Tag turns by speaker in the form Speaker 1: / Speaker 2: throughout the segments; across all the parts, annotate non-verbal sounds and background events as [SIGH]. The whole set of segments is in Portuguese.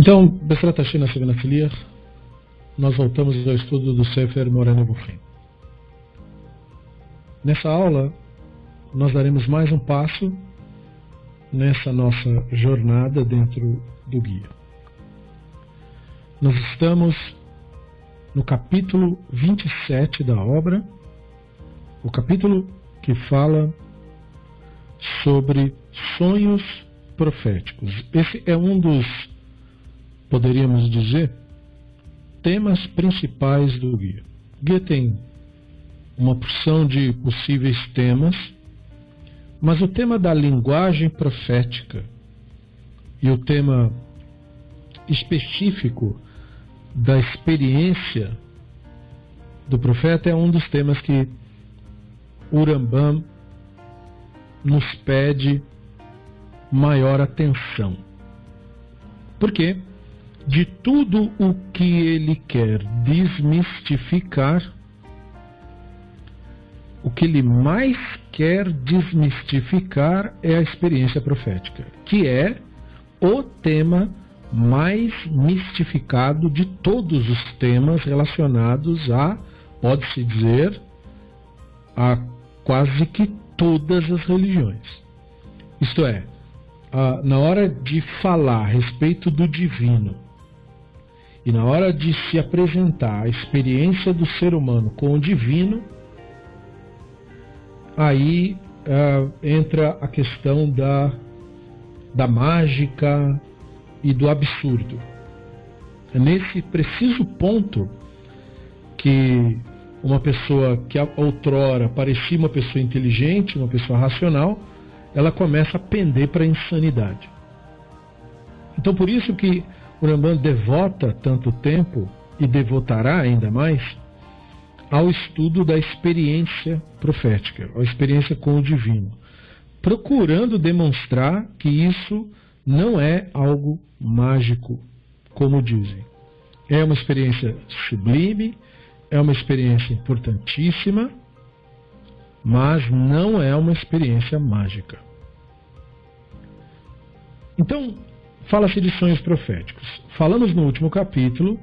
Speaker 1: Então, Besrat Hashem Sevenatiliach, nós voltamos ao estudo do Sefer Moreno Buchim. Nessa aula, nós daremos mais um passo nessa nossa jornada dentro do guia. Nós estamos no capítulo 27 da obra, o capítulo que fala sobre sonhos proféticos. Esse é um dos, poderíamos dizer, temas principais do guia. O guia tem uma porção de possíveis temas, mas o tema da linguagem profética e o tema específico da experiência do profeta é um dos temas que Urambam nos pede maior atenção. Porque de tudo o que ele quer desmistificar, o que ele mais quer desmistificar é a experiência profética, que é o tema mais mistificado de todos os temas relacionados a, pode-se dizer, a quase que todas as religiões. Isto é, na hora de falar a respeito do divino e na hora de se apresentar a experiência do ser humano com o divino, aí uh, entra a questão da, da mágica e do absurdo. É nesse preciso ponto que uma pessoa que outrora parecia uma pessoa inteligente, uma pessoa racional, ela começa a pender para a insanidade. Então por isso que o devota tanto tempo e devotará ainda mais ao estudo da experiência profética, a experiência com o divino, procurando demonstrar que isso não é algo mágico, como dizem. É uma experiência sublime, é uma experiência importantíssima, mas não é uma experiência mágica. Então, fala-se de sonhos proféticos. Falamos no último capítulo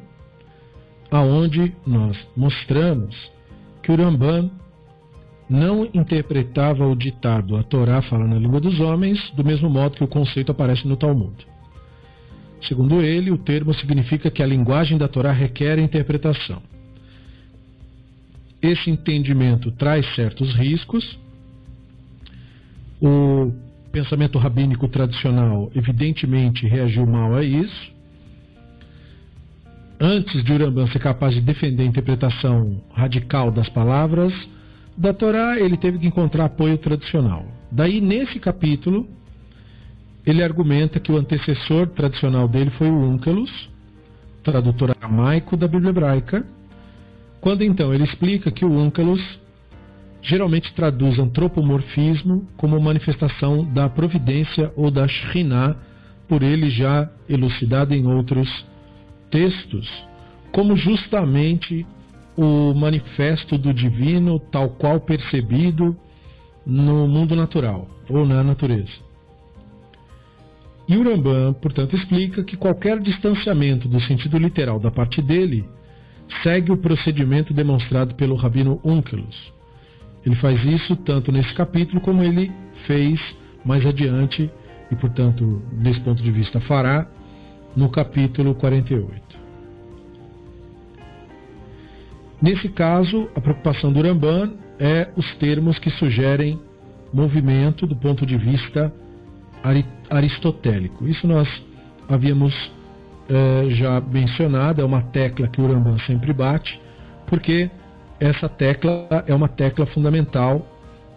Speaker 1: aonde nós mostramos que o Ramban não interpretava o ditado a Torá fala na língua dos homens do mesmo modo que o conceito aparece no Talmud. Segundo ele, o termo significa que a linguagem da Torá requer interpretação. Esse entendimento traz certos riscos. O pensamento rabínico tradicional, evidentemente, reagiu mal a isso antes de Urambam ser capaz de defender a interpretação radical das palavras da Torá, ele teve que encontrar apoio tradicional. Daí, nesse capítulo, ele argumenta que o antecessor tradicional dele foi o Unkelus, tradutor aramaico da Bíblia hebraica, quando então ele explica que o Unkelus geralmente traduz antropomorfismo como manifestação da providência ou da Shekhinah, por ele já elucidado em outros textos como justamente o manifesto do divino tal qual percebido no mundo natural ou na natureza. E o Rambam, portanto, explica que qualquer distanciamento do sentido literal da parte dele segue o procedimento demonstrado pelo Rabino Unkelus. Ele faz isso tanto nesse capítulo como ele fez mais adiante e, portanto, desse ponto de vista, fará no capítulo 48. Nesse caso, a preocupação do Ramban é os termos que sugerem movimento do ponto de vista aristotélico. Isso nós havíamos eh, já mencionado, é uma tecla que o Ramban sempre bate, porque essa tecla é uma tecla fundamental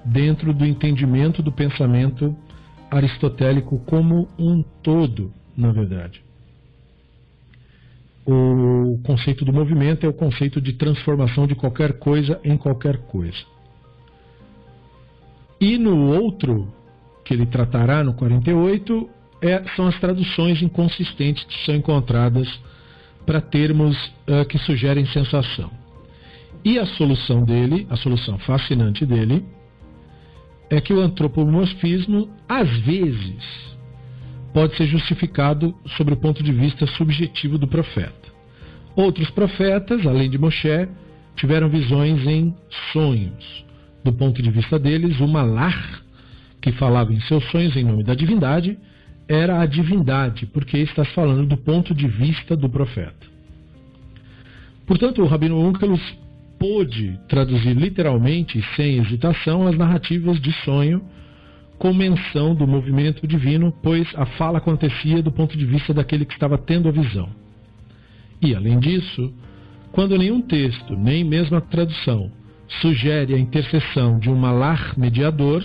Speaker 1: dentro do entendimento do pensamento aristotélico como um todo, na verdade o conceito do movimento é o conceito de transformação de qualquer coisa em qualquer coisa. E no outro, que ele tratará no 48, é, são as traduções inconsistentes que são encontradas para termos uh, que sugerem sensação. E a solução dele, a solução fascinante dele, é que o antropomorfismo, às vezes, pode ser justificado sobre o ponto de vista subjetivo do profeta. Outros profetas, além de Moshe, tiveram visões em sonhos. Do ponto de vista deles, o malar, que falava em seus sonhos em nome da divindade, era a divindade, porque está falando do ponto de vista do profeta. Portanto, o Rabino Onkelos pôde traduzir literalmente, sem hesitação, as narrativas de sonho com menção do movimento divino, pois a fala acontecia do ponto de vista daquele que estava tendo a visão. E, além disso, quando nenhum texto, nem mesmo a tradução, sugere a intercessão de um malar mediador,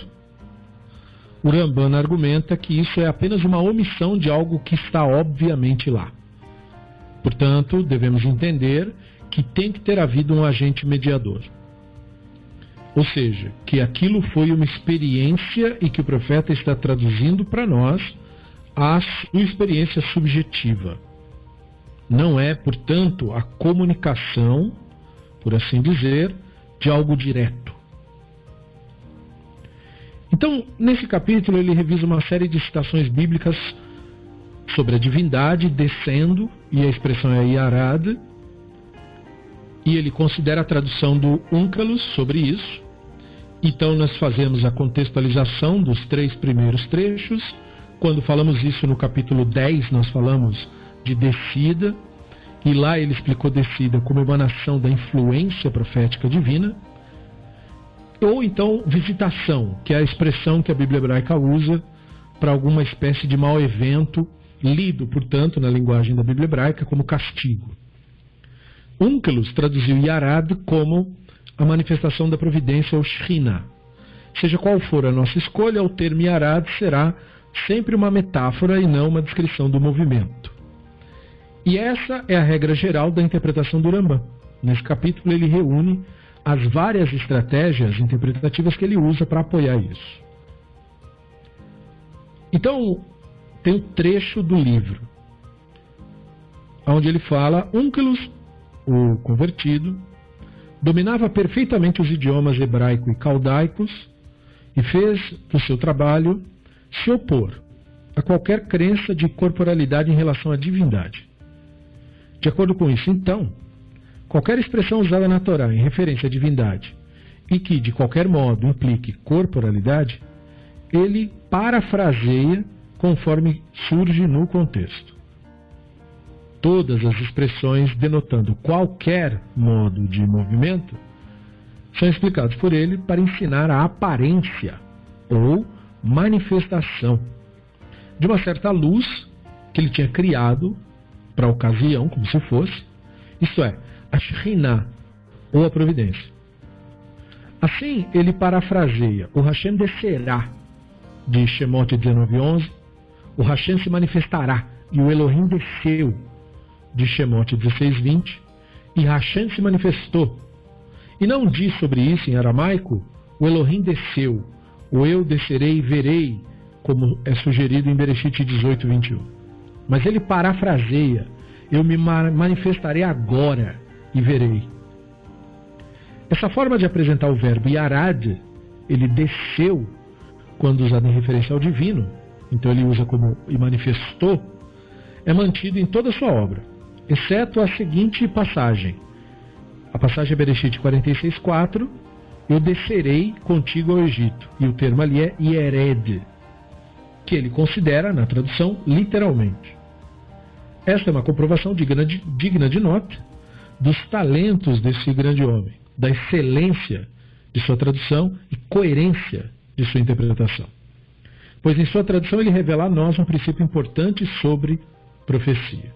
Speaker 1: o Ramban argumenta que isso é apenas uma omissão de algo que está obviamente lá. Portanto, devemos entender que tem que ter havido um agente mediador. Ou seja, que aquilo foi uma experiência e que o profeta está traduzindo para nós a experiência subjetiva. Não é, portanto, a comunicação, por assim dizer, de algo direto. Então, nesse capítulo, ele revisa uma série de citações bíblicas sobre a divindade descendo, e a expressão é Yarad, e ele considera a tradução do Úncalos sobre isso. Então, nós fazemos a contextualização dos três primeiros trechos. Quando falamos isso no capítulo 10, nós falamos de descida, e lá ele explicou descida como emanação da influência profética divina, ou então visitação, que é a expressão que a Bíblia hebraica usa para alguma espécie de mau evento, lido, portanto, na linguagem da Bíblia hebraica como castigo. Unkelus traduziu Yarad como a manifestação da providência ou Shina. Seja qual for a nossa escolha, o termo Yarad será sempre uma metáfora e não uma descrição do movimento. E essa é a regra geral da interpretação do Rambam. Nesse capítulo ele reúne as várias estratégias interpretativas que ele usa para apoiar isso. Então, tem um trecho do livro onde ele fala: Unkelus, o convertido, dominava perfeitamente os idiomas hebraico e caldaicos e fez do seu trabalho se opor a qualquer crença de corporalidade em relação à divindade. De acordo com isso, então, qualquer expressão usada na Torá em referência à divindade e que, de qualquer modo, implique corporalidade, ele parafraseia conforme surge no contexto. Todas as expressões denotando qualquer modo de movimento são explicadas por ele para ensinar a aparência ou manifestação de uma certa luz que ele tinha criado para a ocasião, como se fosse, isto é, a Shekhinah, ou a providência. Assim, ele parafraseia: o Hashem descerá, de Shemot 19:11, o Hashem se manifestará, e o Elohim desceu, de Shemot 16:20, e Hashem se manifestou. E não diz sobre isso em aramaico, o Elohim desceu, o eu descerei e verei, como é sugerido em Bereshit 18:21. Mas ele parafraseia: Eu me manifestarei agora e verei. Essa forma de apresentar o verbo yarad, ele desceu quando usado em referência ao divino, então ele usa como e manifestou, é mantido em toda a sua obra, exceto a seguinte passagem. A passagem é Bereshit 46:4, eu descerei contigo ao Egito. E o termo ali é Yered, que ele considera, na tradução, literalmente. Esta é uma comprovação digna de, digna de nota dos talentos desse grande homem, da excelência de sua tradução e coerência de sua interpretação. Pois em sua tradução ele revela a nós um princípio importante sobre profecia.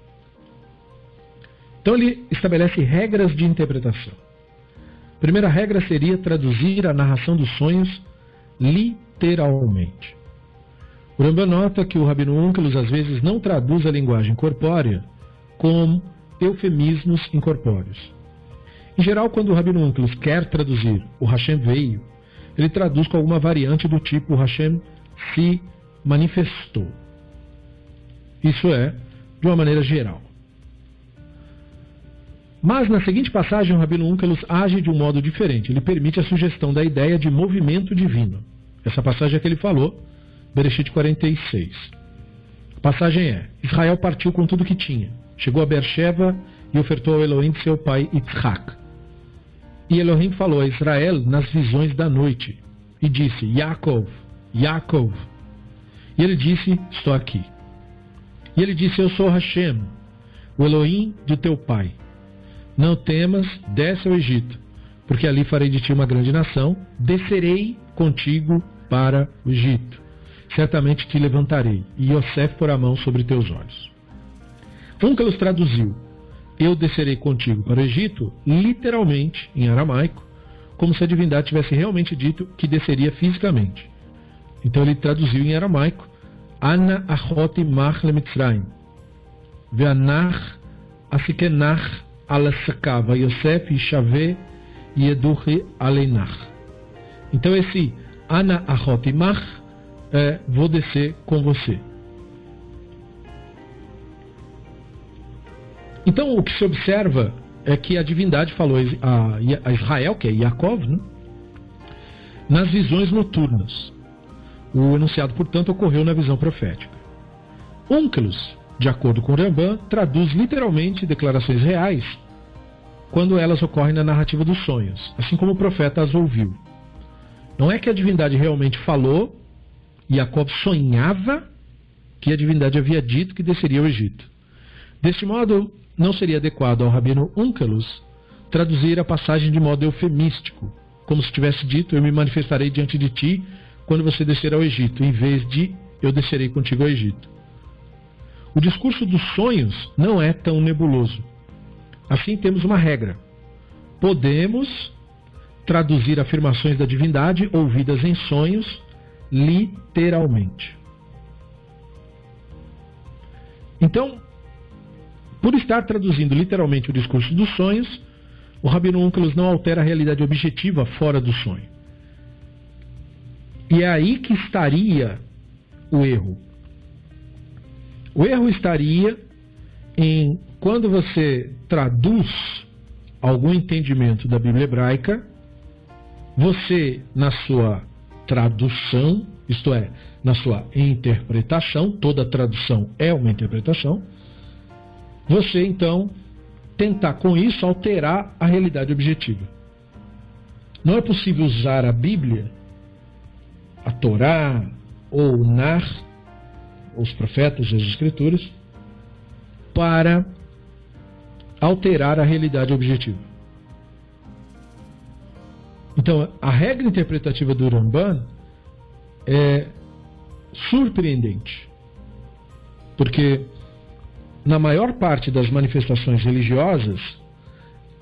Speaker 1: Então ele estabelece regras de interpretação. A primeira regra seria traduzir a narração dos sonhos literalmente. O Rambam nota que o Rabino Unkelus às vezes não traduz a linguagem corpórea como eufemismos incorpóreos. Em geral, quando o Rabino Unkelus quer traduzir o Hashem veio, ele traduz com alguma variante do tipo Hashem se manifestou. Isso é, de uma maneira geral. Mas na seguinte passagem, o Rabino Unkelus age de um modo diferente. Ele permite a sugestão da ideia de movimento divino. Essa passagem é que ele falou Bereshit 46. A passagem é: Israel partiu com tudo que tinha. Chegou a Beersheba e ofertou ao Elohim seu pai Yitzhak. E Elohim falou a Israel nas visões da noite e disse: Yaakov, Yaakov. E ele disse: Estou aqui. E ele disse: Eu sou Hashem, o Elohim do teu pai. Não temas, desce ao Egito, porque ali farei de ti uma grande nação, descerei contigo para o Egito. Certamente te levantarei, e Yosef por a mão sobre teus olhos. Onkelos traduziu: Eu descerei contigo para o Egito, literalmente, em aramaico, como se a divindade tivesse realmente dito que desceria fisicamente. Então ele traduziu em aramaico: Ana achoti mach lemitzrayim, ve'anach asikenach alasakava Yosef Ishave Yeduchi Aleinach. Então esse Ana Ahotimach é vou descer com você. Então o que se observa é que a divindade falou a Israel, que é Yaakov, né? nas visões noturnas. O enunciado, portanto, ocorreu na visão profética. Onkelos, de acordo com Ramban, traduz literalmente declarações reais quando elas ocorrem na narrativa dos sonhos, assim como o profeta as ouviu. Não é que a divindade realmente falou, e Jacob sonhava que a divindade havia dito que desceria ao Egito. Deste modo, não seria adequado ao rabino Unkelus traduzir a passagem de modo eufemístico, como se tivesse dito: Eu me manifestarei diante de ti quando você descer ao Egito, em vez de Eu descerei contigo ao Egito. O discurso dos sonhos não é tão nebuloso. Assim, temos uma regra. Podemos traduzir afirmações da divindade ouvidas em sonhos literalmente. Então, por estar traduzindo literalmente o discurso dos sonhos, o Rabino Onkelos não altera a realidade objetiva fora do sonho. E é aí que estaria o erro. O erro estaria em quando você traduz algum entendimento da Bíblia hebraica, você, na sua tradução, isto é, na sua interpretação, toda tradução é uma interpretação, você então tentar com isso alterar a realidade objetiva. Não é possível usar a Bíblia, a Torá ou o Nar, os profetas as Escrituras, para alterar a realidade objetiva. Então, a regra interpretativa do Ramban é surpreendente. Porque na maior parte das manifestações religiosas,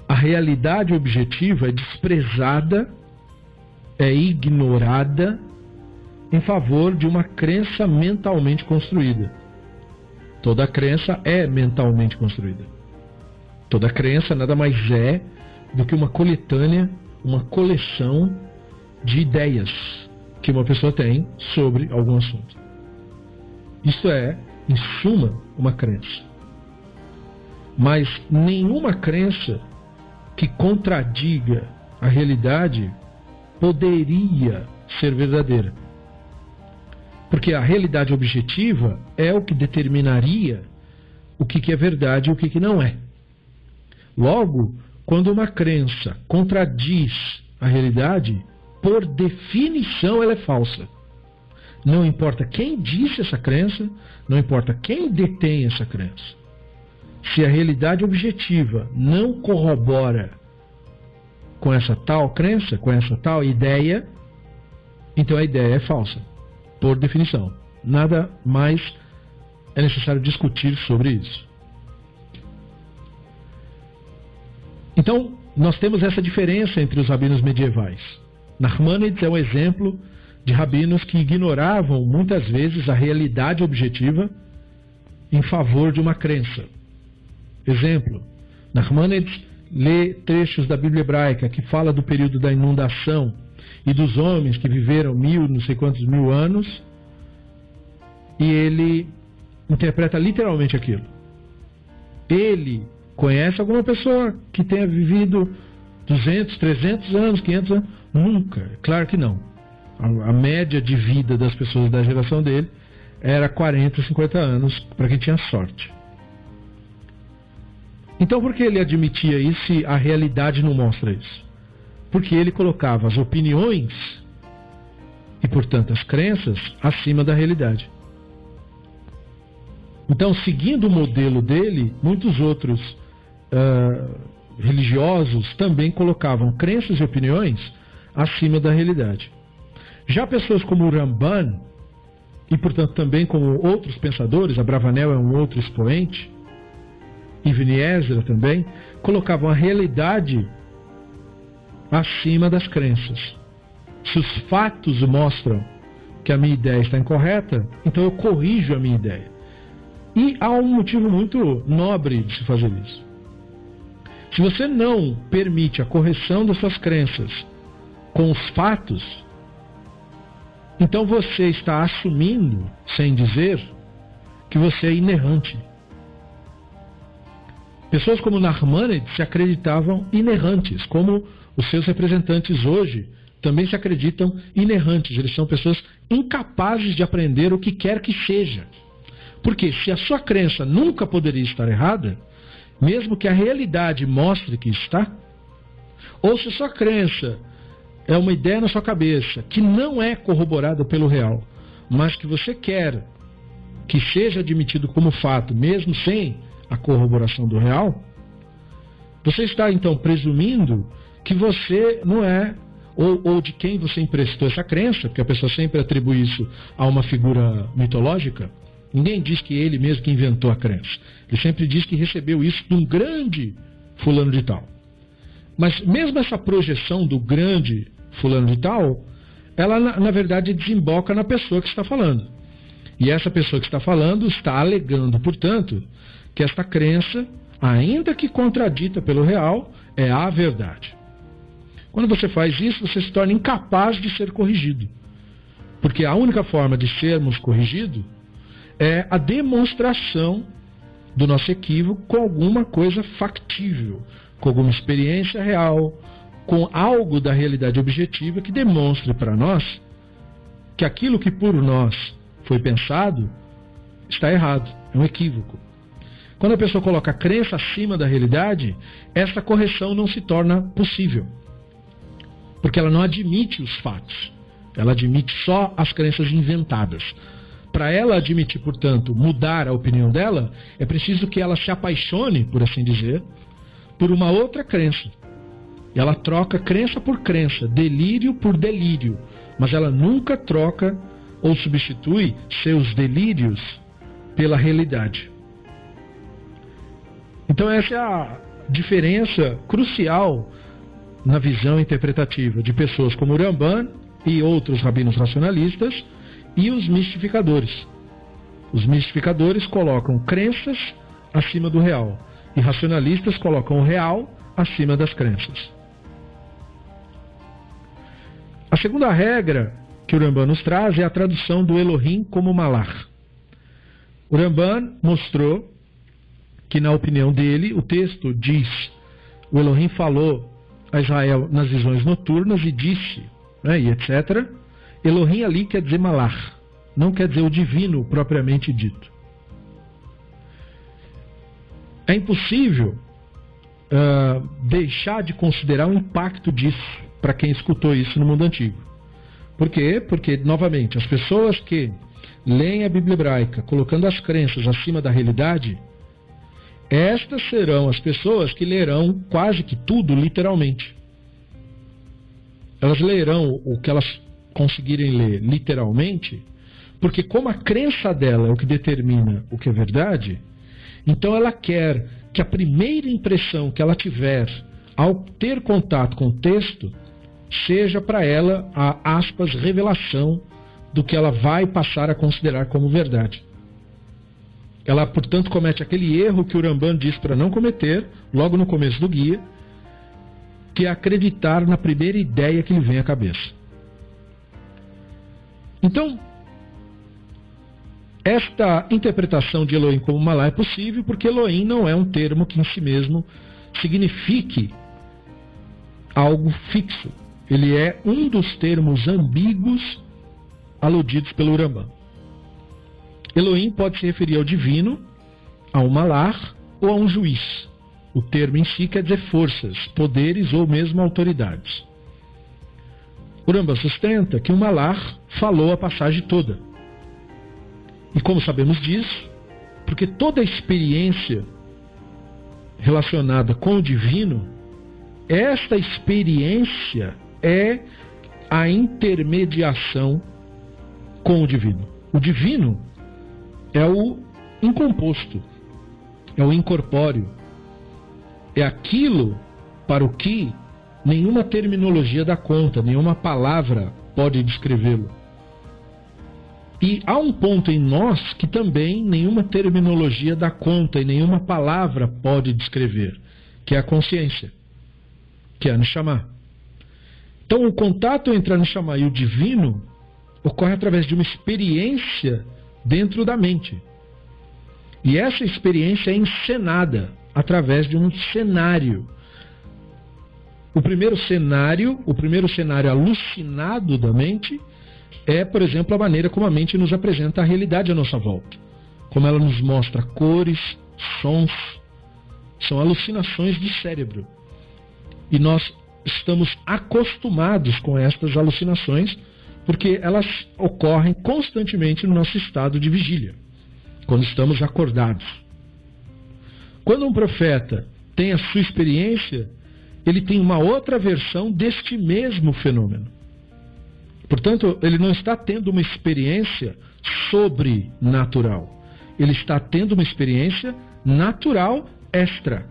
Speaker 1: a realidade objetiva é desprezada, é ignorada em favor de uma crença mentalmente construída. Toda crença é mentalmente construída. Toda crença nada mais é do que uma coletânea, uma coleção de ideias que uma pessoa tem sobre algum assunto. Isso é, em suma, uma crença. Mas nenhuma crença que contradiga a realidade poderia ser verdadeira. Porque a realidade objetiva é o que determinaria o que, é verdade e o que não é. Logo, quando uma crença contradiz a realidade, por definição ela é falsa. Não importa quem disse essa crença, não importa quem detém essa crença. Se a realidade objetiva não corrobora com essa tal crença, com essa tal ideia, então a ideia é falsa, por definição. Nada mais é necessário discutir sobre isso. Então, nós temos essa diferença entre os rabinos medievais. Nachmanides é um exemplo de rabinos que ignoravam muitas vezes a realidade objetiva em favor de uma crença. Exemplo, Nachmanides lê trechos da Bíblia hebraica que fala do período da inundação e dos homens que viveram mil, não sei quantos mil anos, e ele interpreta literalmente aquilo. Ele Conhece alguma pessoa que tenha vivido 200, 300 anos, 500 anos? Nunca. Claro que não. A, a média de vida das pessoas da geração dele era 40, 50 anos para quem tinha sorte. Então por que ele admitia isso e a realidade não mostra isso? Porque ele colocava as opiniões e, portanto, as crenças acima da realidade. Então, seguindo o modelo dele, muitos outros uh, religiosos também colocavam crenças e opiniões acima da realidade. Já pessoas como Ramban, e portanto também como outros pensadores, a Bravanel é um outro expoente, e Viniezer também, colocavam a realidade acima das crenças. Se os fatos mostram que a minha ideia está incorreta, então eu corrijo a minha ideia. E há um motivo muito nobre de se fazer isso. Se você não permite a correção das suas crenças com os fatos, então você está assumindo, sem dizer, que você é inerrante. Pessoas como Narmanides se acreditavam inerrantes, como os seus representantes hoje também se acreditam inerrantes. Eles são pessoas incapazes de aprender o que quer que seja. Porque se a sua crença nunca poderia estar errada, mesmo que a realidade mostre que está, ou se a sua crença é uma ideia na sua cabeça que não é corroborada pelo real, mas que você quer que seja admitido como fato, mesmo sem a corroboração do real, você está então presumindo que você não é, ou, ou, de quem você emprestou essa crença, porque a pessoa sempre atribui isso a uma figura mitológica. Ninguém diz que ele mesmo que inventou a crença. Ele sempre diz que recebeu isso de um grande fulano de tal. Mas mesmo essa projeção do grande fulano de tal, ela na, na verdade desemboca na pessoa que está falando. E essa pessoa que está falando está alegando, portanto, que esta crença, ainda que contradita pelo real, é a verdade. Quando você faz isso, você se torna incapaz de ser corrigido. Porque a única forma de sermos corrigidos é a demonstração do nosso equívoco com alguma coisa factível, com alguma experiência real, com algo da realidade objetiva que demonstre para nós que aquilo que por nós foi pensado está errado, é um equívoco. Quando a pessoa coloca a crença acima da realidade, essa correção não se torna possível. Porque ela não admite os fatos. Ela admite só as crenças inventadas. Para ela admitir, portanto, mudar a opinião dela, é preciso que ela se apaixone, por assim dizer, por uma outra crença. Ela troca crença por crença, delírio por delírio, mas ela nunca troca ou substitui seus delírios pela realidade. Então, essa é a diferença crucial na visão interpretativa de pessoas como Ramban e outros rabinos racionalistas e os mistificadores. Os mistificadores colocam crenças acima do real e racionalistas colocam o real acima das crenças. A segunda regra que o nos traz é a tradução do Elohim como Malach. O mostrou que, na opinião dele, o texto diz: o Elohim falou a Israel nas visões noturnas e disse, né, e etc. Elohim ali quer dizer Malach, não quer dizer o divino propriamente dito. É impossível uh, deixar de considerar o impacto disso para quem escutou isso no mundo antigo. Por quê? Porque, novamente, as pessoas que leem a Bíblia hebraica colocando as crenças acima da realidade, estas serão as pessoas que lerão quase que tudo literalmente. Elas lerão o que elas conseguirem ler literalmente, porque como a crença dela é o que determina o que é verdade, então ela quer que a primeira impressão que ela tiver ao ter contato com o texto seja para ela a aspas revelação do que ela vai passar a considerar como verdade. Ela, portanto, comete aquele erro que o Ramban diz para não cometer, logo no começo do guia, que é acreditar na primeira ideia que lhe vem à cabeça. Então, esta interpretação de Elohim como Malá é possível porque Elohim não é um termo que em si mesmo signifique algo fixo ele é um dos termos ambíguos aludidos pelo Urambá. Elohim pode se referir ao divino, a um malar ou a um juiz. O termo em si quer dizer forças, poderes ou mesmo autoridades. Uramba sustenta que o malar falou a passagem toda. E como sabemos disso? Porque toda experiência relacionada com o divino, esta experiência é a intermediação com o divino. O divino é o incomposto, é o incorpóreo, é aquilo para o que nenhuma terminologia dá conta, nenhuma palavra pode descrevê-lo. E há um ponto em nós que também nenhuma terminologia dá conta e nenhuma palavra pode descrever, que é a consciência, que é a Neshama. Então, o contato entre a Neshama e o divino ocorre através de uma experiência dentro da mente. E essa experiência é encenada através de um cenário. O primeiro cenário, o primeiro cenário alucinado da mente é, por exemplo, a maneira como a mente nos apresenta a realidade à nossa volta. Como ela nos mostra cores, sons, são alucinações do cérebro. E nós estamos acostumados com estas alucinações porque elas ocorrem constantemente no nosso estado de vigília, quando estamos acordados. Quando um profeta tem a sua experiência, ele tem uma outra versão deste mesmo fenômeno. Portanto, ele não está tendo uma experiência sobrenatural. Ele está tendo uma experiência natural extra.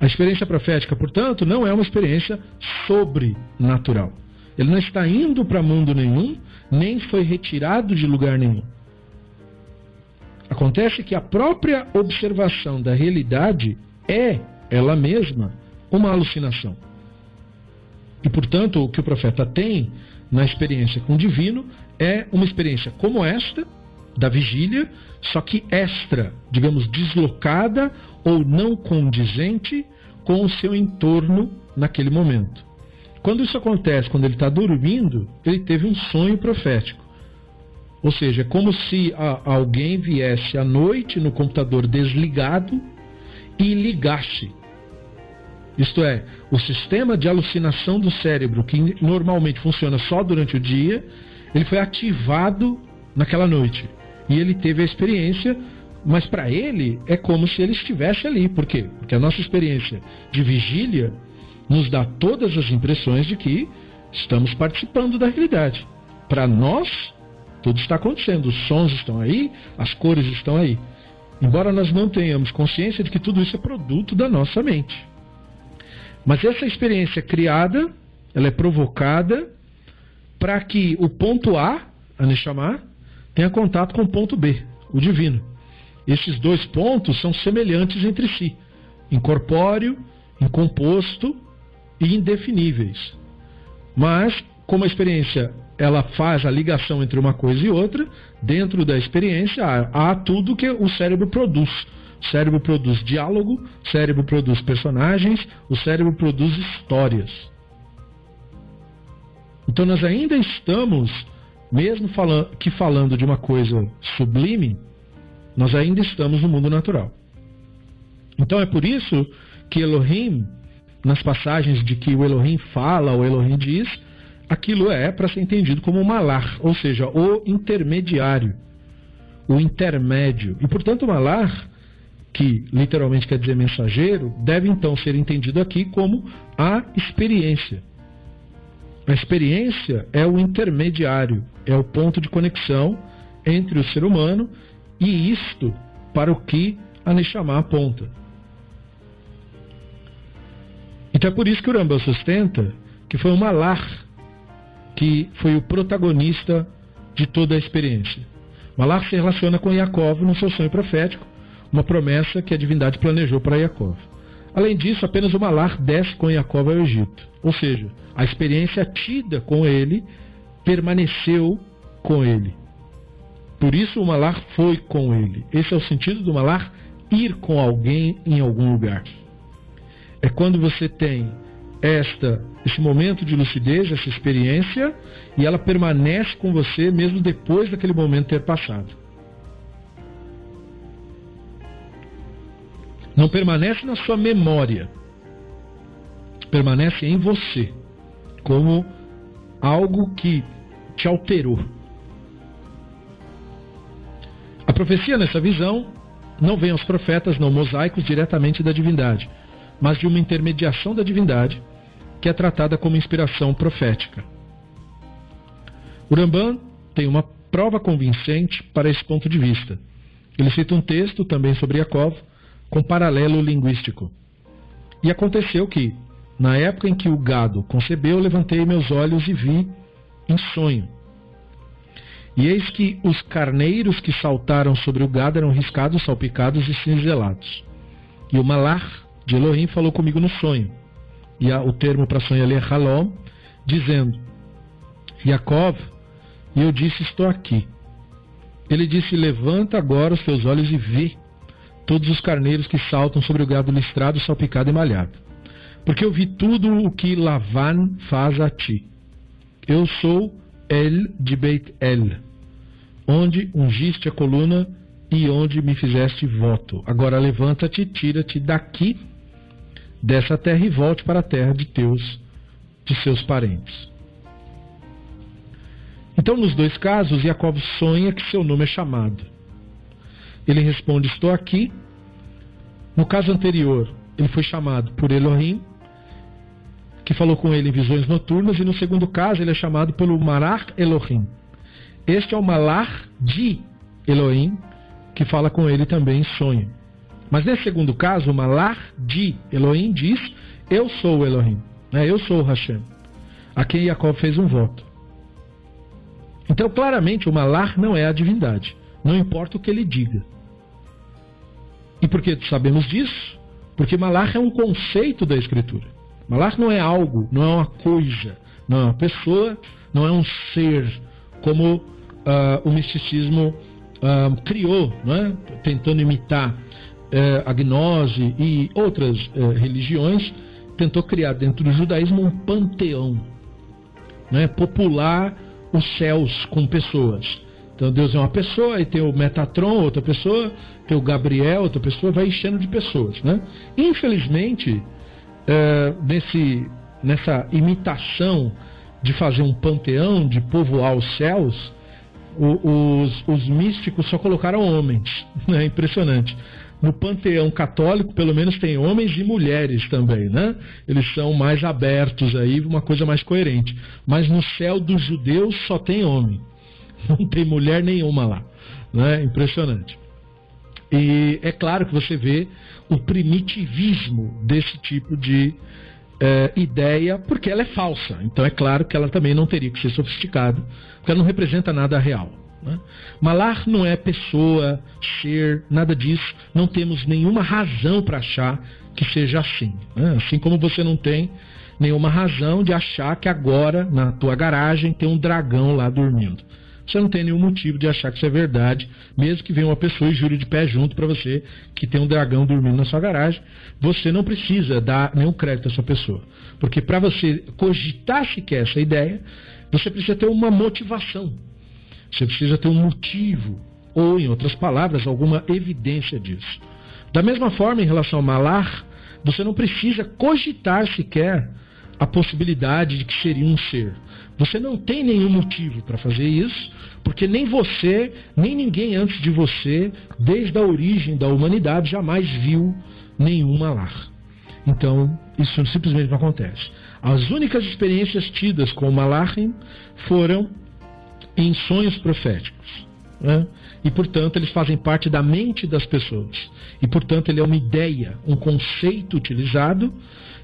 Speaker 1: A experiência profética, portanto, não é uma experiência sobrenatural. Ele não está indo para mundo nenhum, nem foi retirado de lugar nenhum. Acontece que a própria observação da realidade é, ela mesma, uma alucinação. E, portanto, o que o profeta tem na experiência com o divino é uma experiência como esta, da vigília, só que extra, digamos, deslocada ou não condizente com o seu entorno naquele momento. Quando isso acontece, quando ele está dormindo, ele teve um sonho profético. Ou seja, é como se alguém viesse à noite no computador desligado e ligasse isto é, o sistema de alucinação do cérebro, que normalmente funciona só durante o dia, ele foi ativado naquela noite. E ele teve a experiência, mas para ele é como se ele estivesse ali. Por quê? Porque a nossa experiência de vigília nos dá todas as impressões de que estamos participando da realidade. Para nós, tudo está acontecendo. Os sons estão aí, as cores estão aí. Embora nós não tenhamos consciência de que tudo isso é produto da nossa mente. Mas essa experiência criada, ela é provocada para que o ponto A, a Neshama, tenha contato com o ponto B, o divino. Esses dois pontos são semelhantes entre si, incorpóreo, incomposto e indefiníveis. Mas, como a experiência ela faz a ligação entre uma coisa e outra, dentro da experiência há, há tudo que o cérebro produz o cérebro produz diálogo, o cérebro produz personagens, o cérebro produz histórias. Então nós ainda estamos, mesmo falando, que falando de uma coisa sublime, nós ainda estamos no mundo natural. Então é por isso que Elohim, nas passagens de que o Elohim fala, o Elohim diz, aquilo é para ser entendido como o malar, ou seja, o intermediário, o intermédio. E portanto o malar que literalmente quer dizer mensageiro, deve então ser entendido aqui como a experiência. A experiência é o intermediário, é o ponto de conexão entre o ser humano e isto para o que a Neshama aponta. Então é por isso que o Rambam sustenta que foi o Malar que foi o protagonista de toda a experiência. Malar se relaciona com Yaakov no seu sonho profético uma promessa que a divindade planejou para Yaakov. Além disso, apenas o Malar desce com Yaakov ao Egito. Ou seja, a experiência tida com ele permaneceu com ele. Por isso o Malar foi com ele. Esse é o sentido do Malar ir com alguém em algum lugar. É quando você tem esta, esse momento de lucidez, essa experiência, e ela permanece com você mesmo depois daquele momento ter passado. Não permanece na sua memória, permanece em você, como algo que te alterou. A profecia nessa visão não vem aos profetas não mosaicos diretamente da divindade, mas de uma intermediação da divindade que é tratada como inspiração profética. O Ramban tem uma prova convincente para esse ponto de vista. Ele cita um texto também sobre Yaakov com paralelo linguístico. E aconteceu que, na época em que o gado concebeu, levantei meus olhos e vi em sonho. E eis que os carneiros que saltaram sobre o gado eram riscados, salpicados e cinzelados. E o malar de Elohim falou comigo no sonho. E o termo para sonho ali é halom, dizendo: Yaakov, e eu disse: Estou aqui. Ele disse: Levanta agora os teus olhos e vê todos os carneiros que saltam sobre o gado listrado, salpicado e malhado. Porque eu vi tudo o que Lavan faz a ti. Eu sou El de Beit El, onde ungiste a coluna e onde me fizeste voto. Agora levanta-te, tira-te daqui, dessa terra e volte para a terra de teus, de seus parentes. Então, nos dois casos, Jacob sonha que seu nome é chamado. Ele responde: Estou aqui. No caso anterior, ele foi chamado por Elohim, que falou com ele em visões noturnas, e no segundo caso, ele é chamado pelo Marach Elohim. Este é o Malar de Elohim, que fala com ele também em sonho. Mas nesse segundo caso, Malar de Elohim diz: Eu sou o Elohim, né? eu sou o Hashem, a quem Jacob fez um voto. Então, claramente, o Malar não é a divindade, não importa o que ele diga. E por que sabemos disso? Porque Malach é um conceito da Escritura. Malach não é algo, não é uma coisa, não é uma pessoa, não é um ser, como uh, o misticismo uh, criou, é? tentando imitar uh, a gnose e outras uh, religiões, tentou criar dentro do judaísmo um panteão, né? popular os céus com pessoas. Então Deus é uma pessoa, e tem o Metatron, outra pessoa, tem o Gabriel, outra pessoa, vai enchendo de pessoas. Né? Infelizmente, é, nesse, nessa imitação de fazer um panteão, de povoar os céus, o, os, os, místicos só colocaram homens. É [LAUGHS] né? impressionante. No panteão católico, pelo menos, tem homens e mulheres também, né? Eles são mais abertos aí, uma coisa mais coerente. Mas no céu dos judeus só tem homem. [LAUGHS] Não tem mulher nenhuma lá. Né? Impressionante. E é claro que você vê o primitivismo desse tipo de é, ideia, porque ela é falsa. Então é claro que ela também não teria que ser sofisticada, porque ela não representa nada real. Né? Malar não é pessoa, ser, nada disso. Não temos nenhuma razão para achar que seja assim. Né? Assim como você não tem nenhuma razão de achar que agora na tua garagem tem um dragão lá dormindo você não tem nenhum motivo de achar que isso é verdade, mesmo que venha uma pessoa e jure de pé junto para você que tem um dragão dormindo na sua garagem, você não precisa dar nenhum crédito a essa pessoa. Porque para você cogitar sequer essa ideia, você precisa ter uma motivação. Você precisa ter um motivo, ou, em outras palavras, alguma evidência disso. Da mesma forma, em relação ao malar, você não precisa cogitar sequer a possibilidade de que seria um ser. Você não tem nenhum motivo para fazer isso, porque nem você, nem ninguém antes de você, desde a origem da humanidade, jamais viu nenhum malar. Então, isso simplesmente não acontece. As únicas experiências tidas com o malachim foram em sonhos proféticos. Né? E, portanto, eles fazem parte da mente das pessoas. E, portanto, ele é uma ideia, um conceito utilizado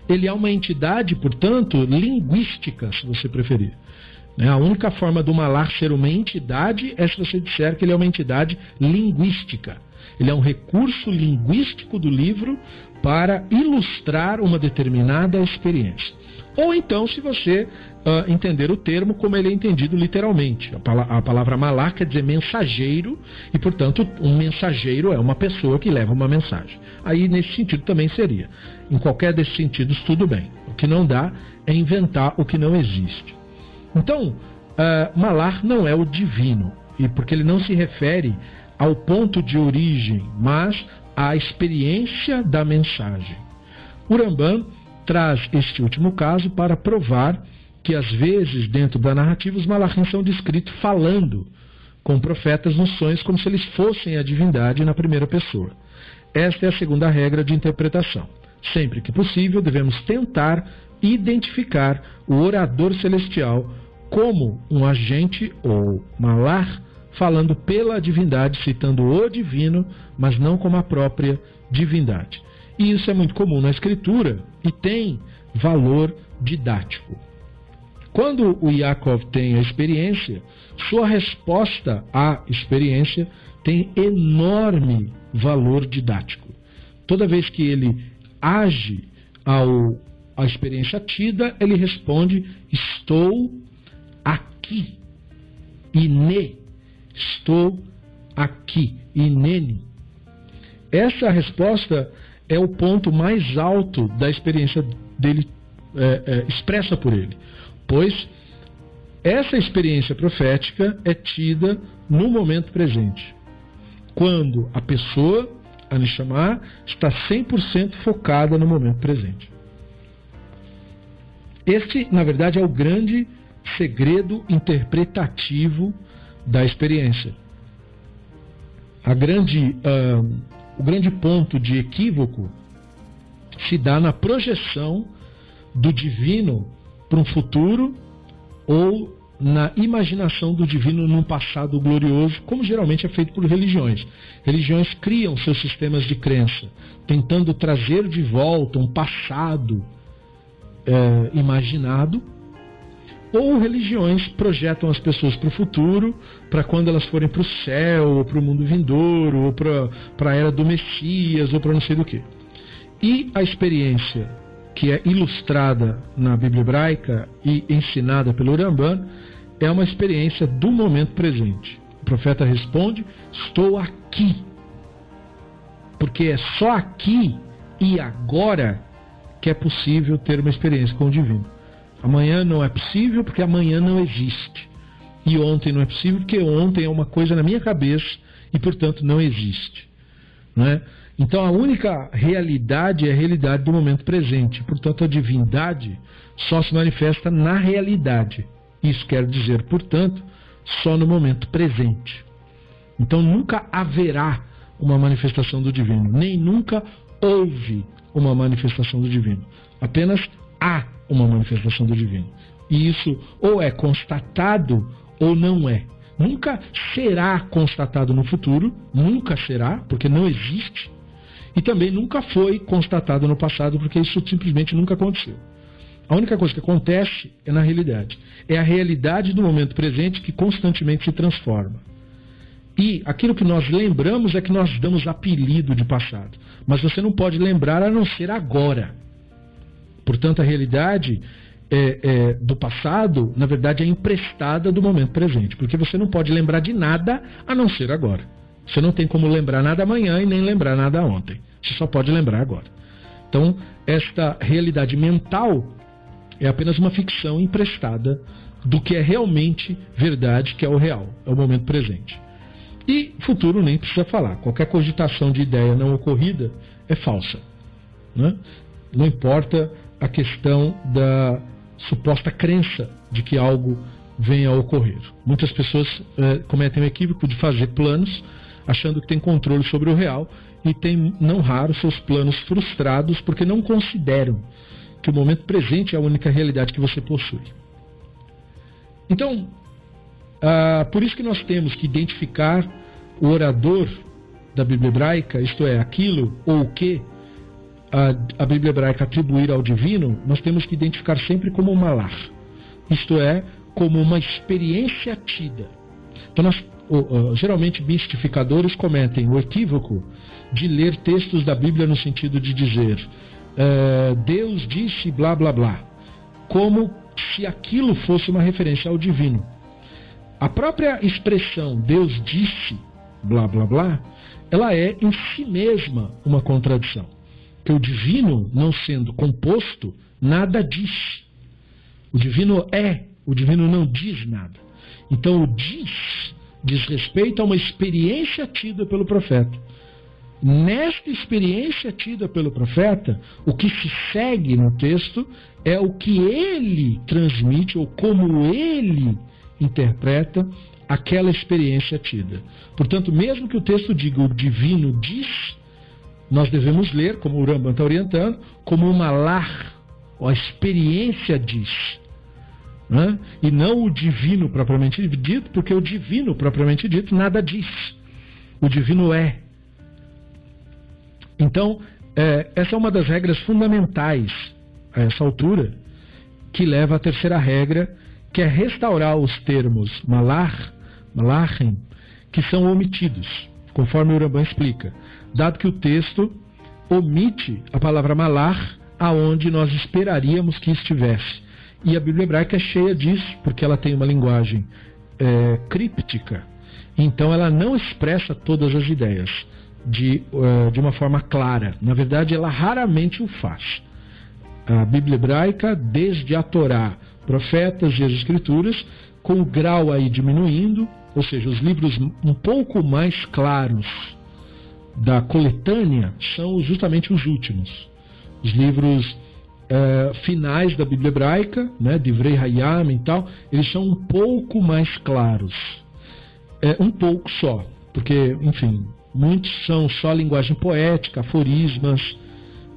Speaker 1: ele é uma entidade, portanto, linguística, se você preferir. Né? A única forma do malar ser uma entidade é se você disser que ele é uma entidade linguística. Ele é um recurso linguístico do livro para ilustrar uma determinada experiência. Ou então, se você uh, entender o termo como ele é entendido literalmente. A, pala a palavra malá quer dizer mensageiro, e portanto, um mensageiro é uma pessoa que leva uma mensagem. Aí, nesse sentido, também seria. Em qualquer desses sentidos, tudo bem. O que não dá é inventar o que não existe. Então, uh, malar não é o divino, e porque ele não se refere ao ponto de origem, mas à experiência da mensagem. O Rambam traz este último caso para provar que, às vezes, dentro da narrativa, os malachim são descritos falando com profetas nos sonhos como se eles fossem a divindade na primeira pessoa. Esta é a segunda regra de interpretação. Sempre que possível, devemos tentar identificar o orador celestial como um agente ou malar falando pela divindade, citando o divino, mas não como a própria divindade. E isso é muito comum na escritura e tem valor didático. Quando o Yaakov tem a experiência, sua resposta à experiência tem enorme valor didático. Toda vez que ele age ao, à experiência tida, ele responde: Estou aqui. Ine. Estou aqui. Inene. Essa resposta é o ponto mais alto da experiência dele é, é, expressa por ele, pois essa experiência profética é tida no momento presente, quando a pessoa, a Nishamah, está 100% focada no momento presente. Este, na verdade, é o grande segredo interpretativo da experiência. A grande uh, o grande ponto de equívoco se dá na projeção do divino para um futuro ou na imaginação do divino num passado glorioso, como geralmente é feito por religiões. Religiões criam seus sistemas de crença, tentando trazer de volta um passado é, imaginado ou religiões projetam as pessoas para o futuro, para quando elas forem para o céu, ou para o mundo vindouro, ou para a era do Messias, ou para não sei do que. E a experiência que é ilustrada na Bíblia hebraica e ensinada pelo Rambam é uma experiência do momento presente. O profeta responde: Estou aqui. Porque é só aqui e agora que é possível ter uma experiência com o divino. Amanhã não é possível porque amanhã não existe. E ontem não é possível porque ontem é uma coisa na minha cabeça e, portanto, não existe. Não é? Então, a única realidade é a realidade do momento presente. Portanto, a divindade só se manifesta na realidade. Isso quer dizer, portanto, só no momento presente. Então, nunca haverá uma manifestação do divino, nem nunca houve uma manifestação do divino. Apenas há uma manifestação do divino. E isso ou é constatado ou não é. Nunca será constatado no futuro, nunca será, porque não existe, e também nunca foi constatado no passado, porque isso simplesmente nunca aconteceu. A única coisa que acontece é na realidade. É a realidade do momento presente que constantemente se transforma. E aquilo que nós lembramos é que nós damos apelido de passado. Mas você não pode lembrar a não ser agora. Portanto, a realidade é, é, do passado, na verdade, é emprestada do momento presente, porque você não pode lembrar de nada a não ser agora. Você não tem como lembrar nada amanhã e nem lembrar nada ontem. Você só pode lembrar agora. Então, esta realidade mental é apenas uma ficção emprestada do que é realmente verdade, que é o real, é o momento presente. E futuro nem precisa falar. Qualquer cogitação de ideia não ocorrida é falsa. Né? Não importa a questão da suposta crença de que algo venha a ocorrer. Muitas pessoas eh, cometem o equívoco de fazer planos achando que tem controle sobre o real e tem, não raro, seus planos frustrados porque não consideram que o momento presente é a única realidade que você possui. Então, ah, por isso que nós temos que identificar o orador da Bíblia hebraica, isto é, aquilo ou o que a, a Bíblia hebraica atribuir ao divino, nós temos que identificar sempre como malar, isto é, como uma experiência tida. Então nós geralmente mistificadores cometem o equívoco de ler textos da Bíblia no sentido de dizer uh, Deus disse blá blá blá, como se aquilo fosse uma referência ao divino. A própria expressão Deus disse blá blá blá, ela é em si mesma uma contradição. Que o divino, não sendo composto, nada diz. O divino é, o divino não diz nada. Então o diz diz respeito a uma experiência tida pelo profeta. Nesta experiência tida pelo profeta, o que se segue no texto é o que ele transmite ou como ele interpreta aquela experiência tida. Portanto, mesmo que o texto diga o divino diz, nós devemos ler, como o Rambam está orientando, como uma lar, a experiência diz. Né? E não o divino propriamente dito, porque o divino propriamente dito nada diz. O divino é. Então, é, essa é uma das regras fundamentais a essa altura, que leva à terceira regra, que é restaurar os termos malar, malachem, que são omitidos, conforme o Rambam explica, dado que o texto omite a palavra malar aonde nós esperaríamos que estivesse. E a Bíblia hebraica é cheia disso, porque ela tem uma linguagem é, críptica. Então ela não expressa todas as ideias de, uh, de uma forma clara. Na verdade, ela raramente o faz. A Bíblia hebraica, desde a Torá, profetas e as Escrituras, com o grau aí diminuindo, ou seja, os livros um pouco mais claros da coletânea são justamente os últimos. Os livros uh, finais da Bíblia hebraica, né, de Vrei Hayam e tal, eles são um pouco mais claros. É, um pouco só, porque, enfim, muitos são só linguagem poética, aforismas,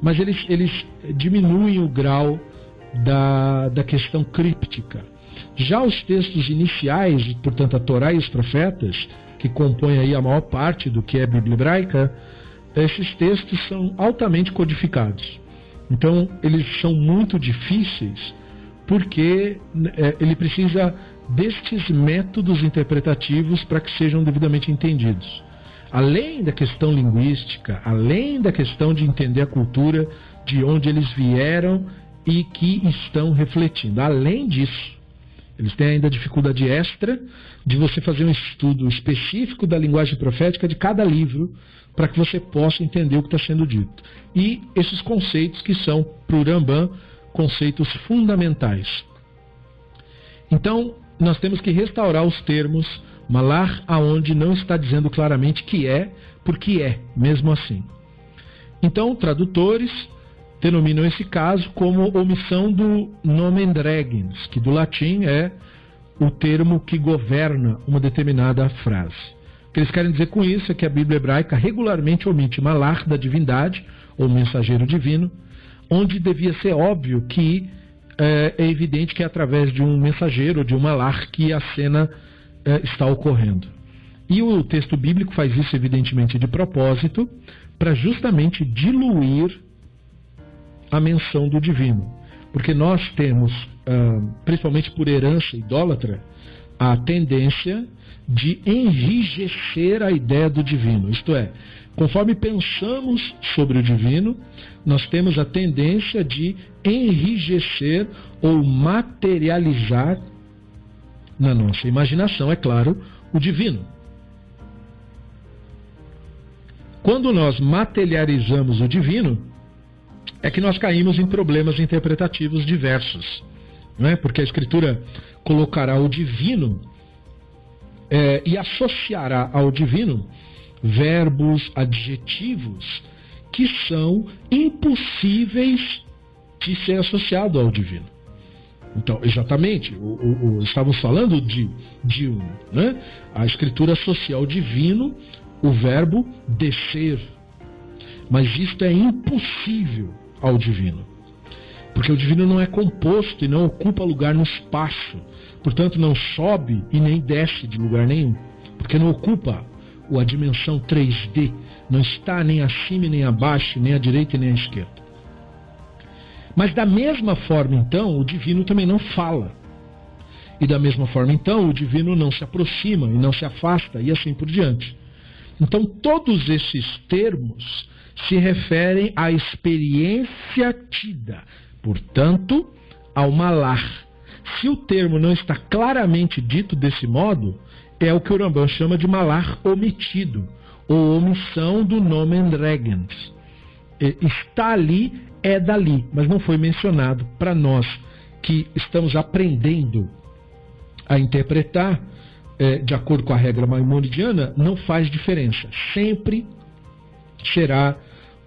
Speaker 1: mas eles, eles diminuem o grau da, da questão críptica. Já os textos iniciais, portanto a Torá e os profetas, que compõem aí a maior parte do que é Bíblia hebraica, esses textos são altamente codificados. Então, eles são muito difíceis porque é, ele precisa destes métodos interpretativos para que sejam devidamente entendidos. Além da questão linguística, além da questão de entender a cultura de onde eles vieram e que estão refletindo. Além disso, eles têm ainda dificuldade extra de você fazer um estudo específico da linguagem profética de cada livro para que você possa entender o que está sendo dito. E esses conceitos que são, para o Rambam, conceitos fundamentais. Então, nós temos que restaurar os termos malar aonde não está dizendo claramente que é, porque é, mesmo assim. Então, tradutores denominam esse caso como omissão do nomen dregens, que do latim é o termo que governa uma determinada frase. O que eles querem dizer com isso é que a Bíblia hebraica regularmente omite malar da divindade, ou mensageiro divino, onde devia ser óbvio que é, é evidente que é através de um mensageiro, de um malar, que a cena é, está ocorrendo. E o texto bíblico faz isso, evidentemente, de propósito, para justamente diluir a menção do divino. Porque nós temos, ah, principalmente por herança idólatra, a tendência de enrijecer a ideia do divino. Isto é, conforme pensamos sobre o divino, nós temos a tendência de enrijecer ou materializar na nossa imaginação, é claro, o divino. Quando nós materializamos o divino, é que nós caímos em problemas interpretativos diversos. Não é? Porque a Escritura colocará o divino é, e associará ao divino verbos, adjetivos que são impossíveis de ser associado ao divino. Então, exatamente, o, o, o, estávamos falando de, de um, né? A escritura associa ao divino o verbo descer. Mas isto é impossível ao divino. Porque o divino não é composto e não ocupa lugar no espaço. Portanto, não sobe e nem desce de lugar nenhum. Porque não ocupa a dimensão 3D. Não está nem acima nem abaixo, nem à direita nem à esquerda. Mas da mesma forma, então, o divino também não fala. E da mesma forma, então, o divino não se aproxima e não se afasta, e assim por diante. Então, todos esses termos se referem à experiência tida, portanto, ao malar. Se o termo não está claramente dito desse modo, é o que o Rambam chama de malar omitido, ou omissão do nomen regens. Está ali, é dali, mas não foi mencionado para nós que estamos aprendendo a interpretar é, de acordo com a regra maimonidiana, não faz diferença. Sempre será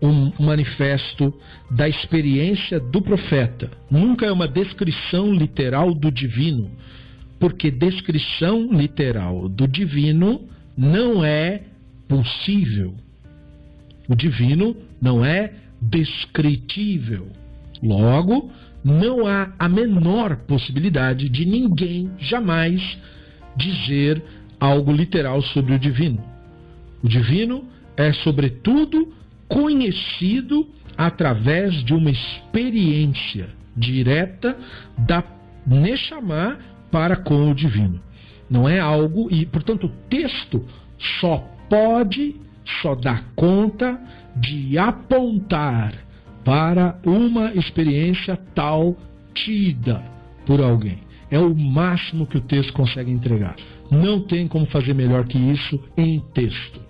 Speaker 1: um manifesto da experiência do profeta. Nunca é uma descrição literal do divino, porque descrição literal do divino não é possível. O divino não é descritível. Logo, não há a menor possibilidade de ninguém jamais dizer algo literal sobre o divino. O divino é, sobretudo, conhecido através de uma experiência direta da Neshama para com o divino. Não é algo, e portanto o texto só pode, só dá conta de apontar para uma experiência tal tida por alguém. É o máximo que o texto consegue entregar. Não tem como fazer melhor que isso em texto.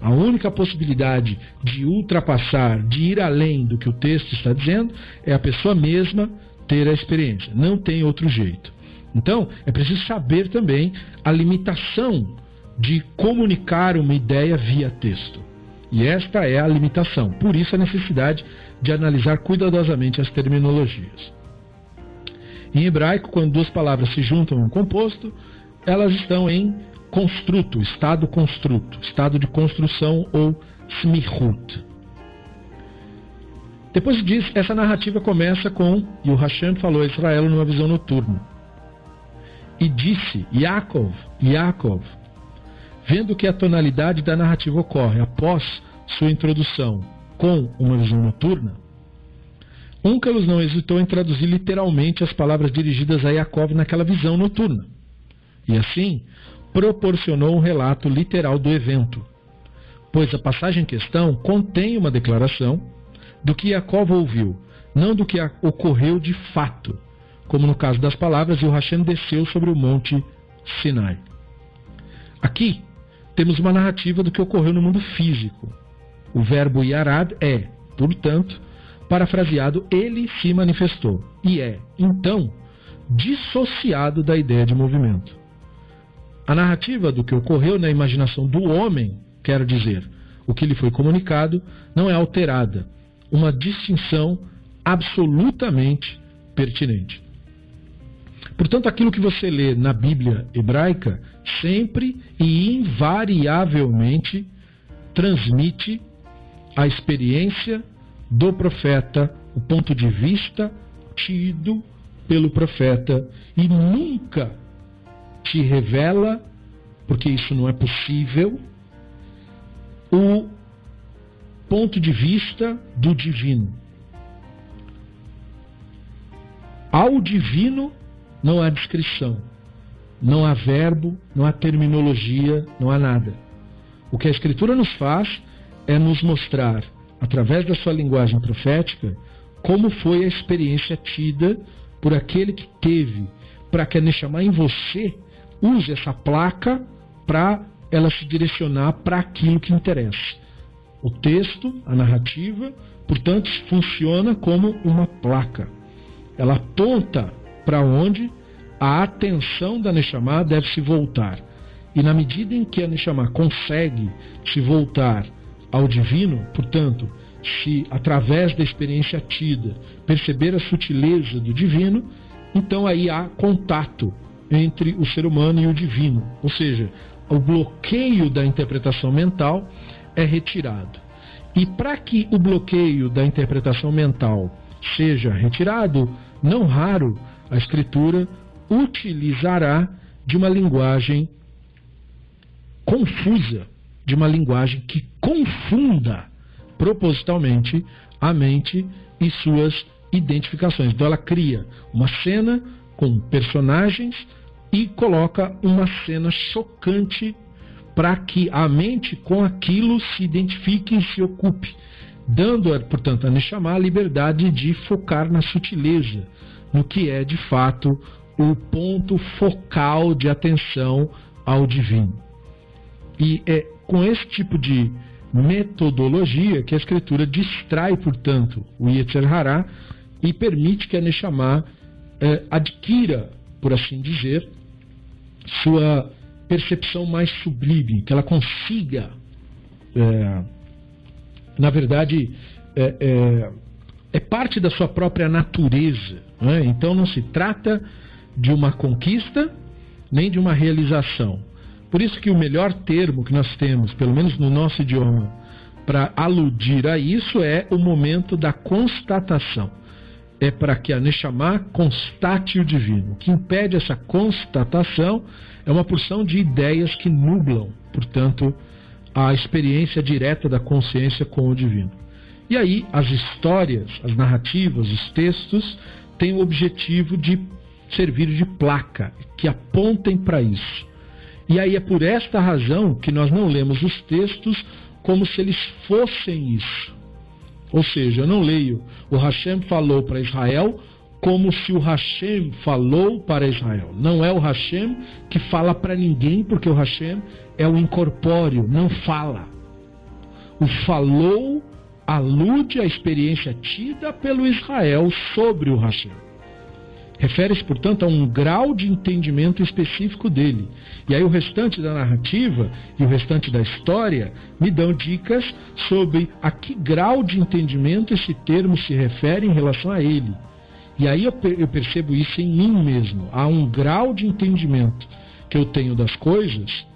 Speaker 1: A única possibilidade de ultrapassar, de ir além do que o texto está dizendo, é a pessoa mesma ter a experiência. Não tem outro jeito. Então, é preciso saber também a limitação de comunicar uma ideia via texto. E esta é a limitação. Por isso a necessidade de analisar cuidadosamente as terminologias. Em hebraico, quando duas palavras se juntam em um composto, elas estão em construto, estado construto, estado de construção ou smihut. Depois disso, essa narrativa começa com, e o Hashem falou a Israel numa visão noturna. E disse, Yaakov, Yaakov, vendo que a tonalidade da narrativa ocorre após sua introdução com uma visão noturna, Onkelos não hesitou em traduzir literalmente as palavras dirigidas a Yaakov naquela visão noturna. E assim, proporcionou um relato literal do evento, pois a passagem em questão contém uma declaração do que Yaakov ouviu, não do que ocorreu de fato, como no caso das palavras, e o Hashem desceu sobre o monte Sinai. Aqui, temos uma narrativa do que ocorreu no mundo físico. O verbo yarad é, portanto, parafraseado, ele se manifestou. E é, então, dissociado da ideia de movimento. A narrativa do que ocorreu na imaginação do homem, quero dizer, o que lhe foi comunicado, não é alterada. Uma distinção absolutamente pertinente. Portanto, aquilo que você lê na Bíblia hebraica sempre e invariavelmente transmite a experiência do profeta, o ponto de vista tido pelo profeta e nunca te revela, porque isso não é possível, o ponto de vista do divino. Ao divino não há descrição, não há verbo, não há terminologia, não há nada. O que a Escritura nos faz é nos mostrar através da sua linguagem profética, como foi a experiência tida por aquele que teve, para que a em você use essa placa para ela se direcionar para aquilo que interessa. O texto, a narrativa, portanto, funciona como uma placa. Ela aponta para onde a atenção da Neshama deve se voltar. E na medida em que a Neshama consegue se voltar ao divino, portanto, se através da experiência tida perceber a sutileza do divino, então aí há contato entre o ser humano e o divino, ou seja, o bloqueio da interpretação mental é retirado. E para que o bloqueio da interpretação mental seja retirado, não raro a escritura utilizará de uma linguagem confusa de uma linguagem que confunda propositalmente a mente e suas identificações. Então ela cria uma cena com personagens e coloca uma cena chocante para que a mente com aquilo se identifique e se ocupe, dando, portanto, a Neshama a liberdade de focar na sutileza, no que é de fato o ponto focal de atenção ao divino. E é com esse tipo de metodologia que a escritura distrai, portanto, o Yetzer Hará e permite que a Neshama eh, adquira, por assim dizer, sua percepção mais sublime, que ela consiga, é, na verdade, é, é, é, parte da sua própria natureza. Né? Então não se trata de uma conquista nem de uma realização. Por isso que o melhor termo que nós temos, pelo menos no nosso idioma, para aludir a isso é o momento da constatação. É para que a Neshama constate o divino. O que impede essa constatação é uma porção de ideias que nublam, portanto, a experiência direta da consciência com o divino. E aí, as histórias, as narrativas, os textos têm o objetivo de servir de placa, que apontem para isso. E aí é por esta razão que nós não lemos os textos como se eles fossem isso. Ou seja, eu não leio o Hashem falou para Israel como se o Hashem falou para Israel. Não é o Hashem que fala para ninguém, porque o Hashem é o incorpóreo, não fala. O falou alude à experiência tida pelo Israel sobre o Hashem. Refere-se, portanto, a um grau de entendimento específico dele. E aí o restante da narrativa e o restante da história me dão dicas sobre a que grau de entendimento esse termo se refere em relação a ele. E aí eu, percebo isso em mim mesmo. Há um grau de entendimento que eu tenho das coisas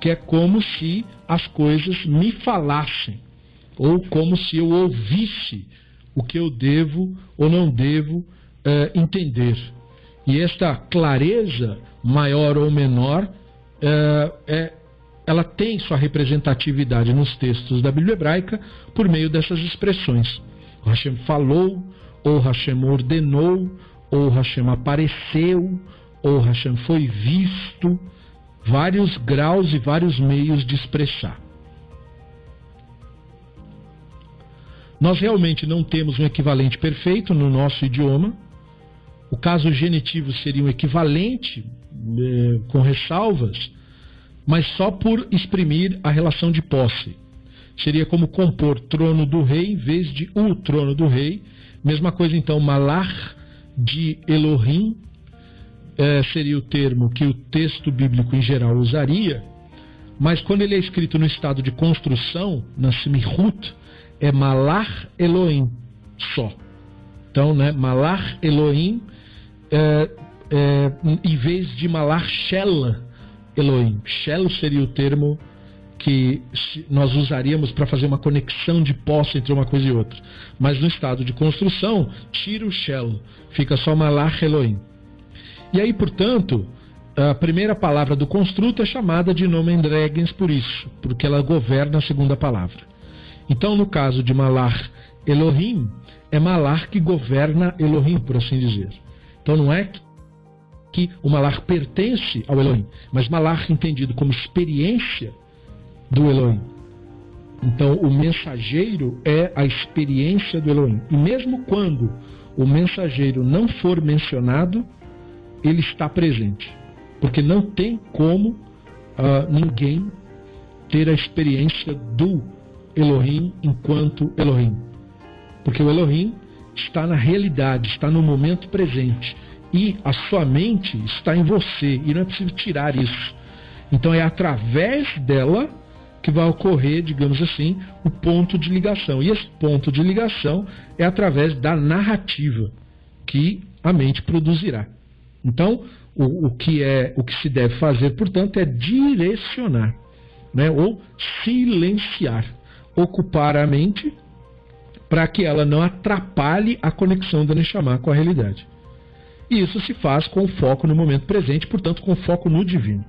Speaker 1: que é como se as coisas me falassem, ou como se eu ouvisse o que eu devo ou não devo é, entender. E esta clareza, maior ou menor, é, é, ela tem sua representatividade nos textos da Bíblia hebraica por meio dessas expressões. O Hashem falou, ou Hashem ordenou, ou Hashem apareceu, ou Hashem foi visto, vários graus e vários meios de expressar. Nós realmente não temos um equivalente perfeito no nosso idioma. O caso genitivo seria um equivalente eh, com ressalvas, mas só por exprimir a relação de posse. Seria como compor trono do rei em vez de o trono do rei, Mesma coisa então, malar de Elohim é, seria o termo que o texto bíblico em geral usaria, mas quando ele é escrito no estado de construção, na Simihut, é malar Elohim só. Então, né, malar Elohim é, é, em vez de malar Shela Elohim. Shelo seria o termo que nós usaríamos para fazer uma conexão de posse entre uma coisa e outra. Mas no estado de construção, tira o shell, fica só malach Elohim. E aí, portanto, a primeira palavra do construto é chamada de nomen dregens por isso, porque ela governa a segunda palavra. Então, no caso de malar Elohim, é malar que governa Elohim, por assim dizer. Então, não é que o malar pertence ao Elohim, mas malar entendido como experiência do Elohim. Então, o mensageiro é a experiência do Elohim. E mesmo quando o mensageiro não for mencionado, ele está presente. Porque não tem como uh, ninguém ter a experiência do Elohim enquanto Elohim. Porque o Elohim está na realidade, está no momento presente. E a sua mente está em você. E não é preciso tirar isso. Então é através dela que vai ocorrer, digamos assim, o ponto de ligação. E esse ponto de ligação é através da narrativa que a mente produzirá. Então, o, o que é o que se deve fazer, portanto, é direcionar, né, ou silenciar, ocupar a mente para que ela não atrapalhe a conexão da Neshama com a realidade. E isso se faz com foco no momento presente, portanto, com foco no divino.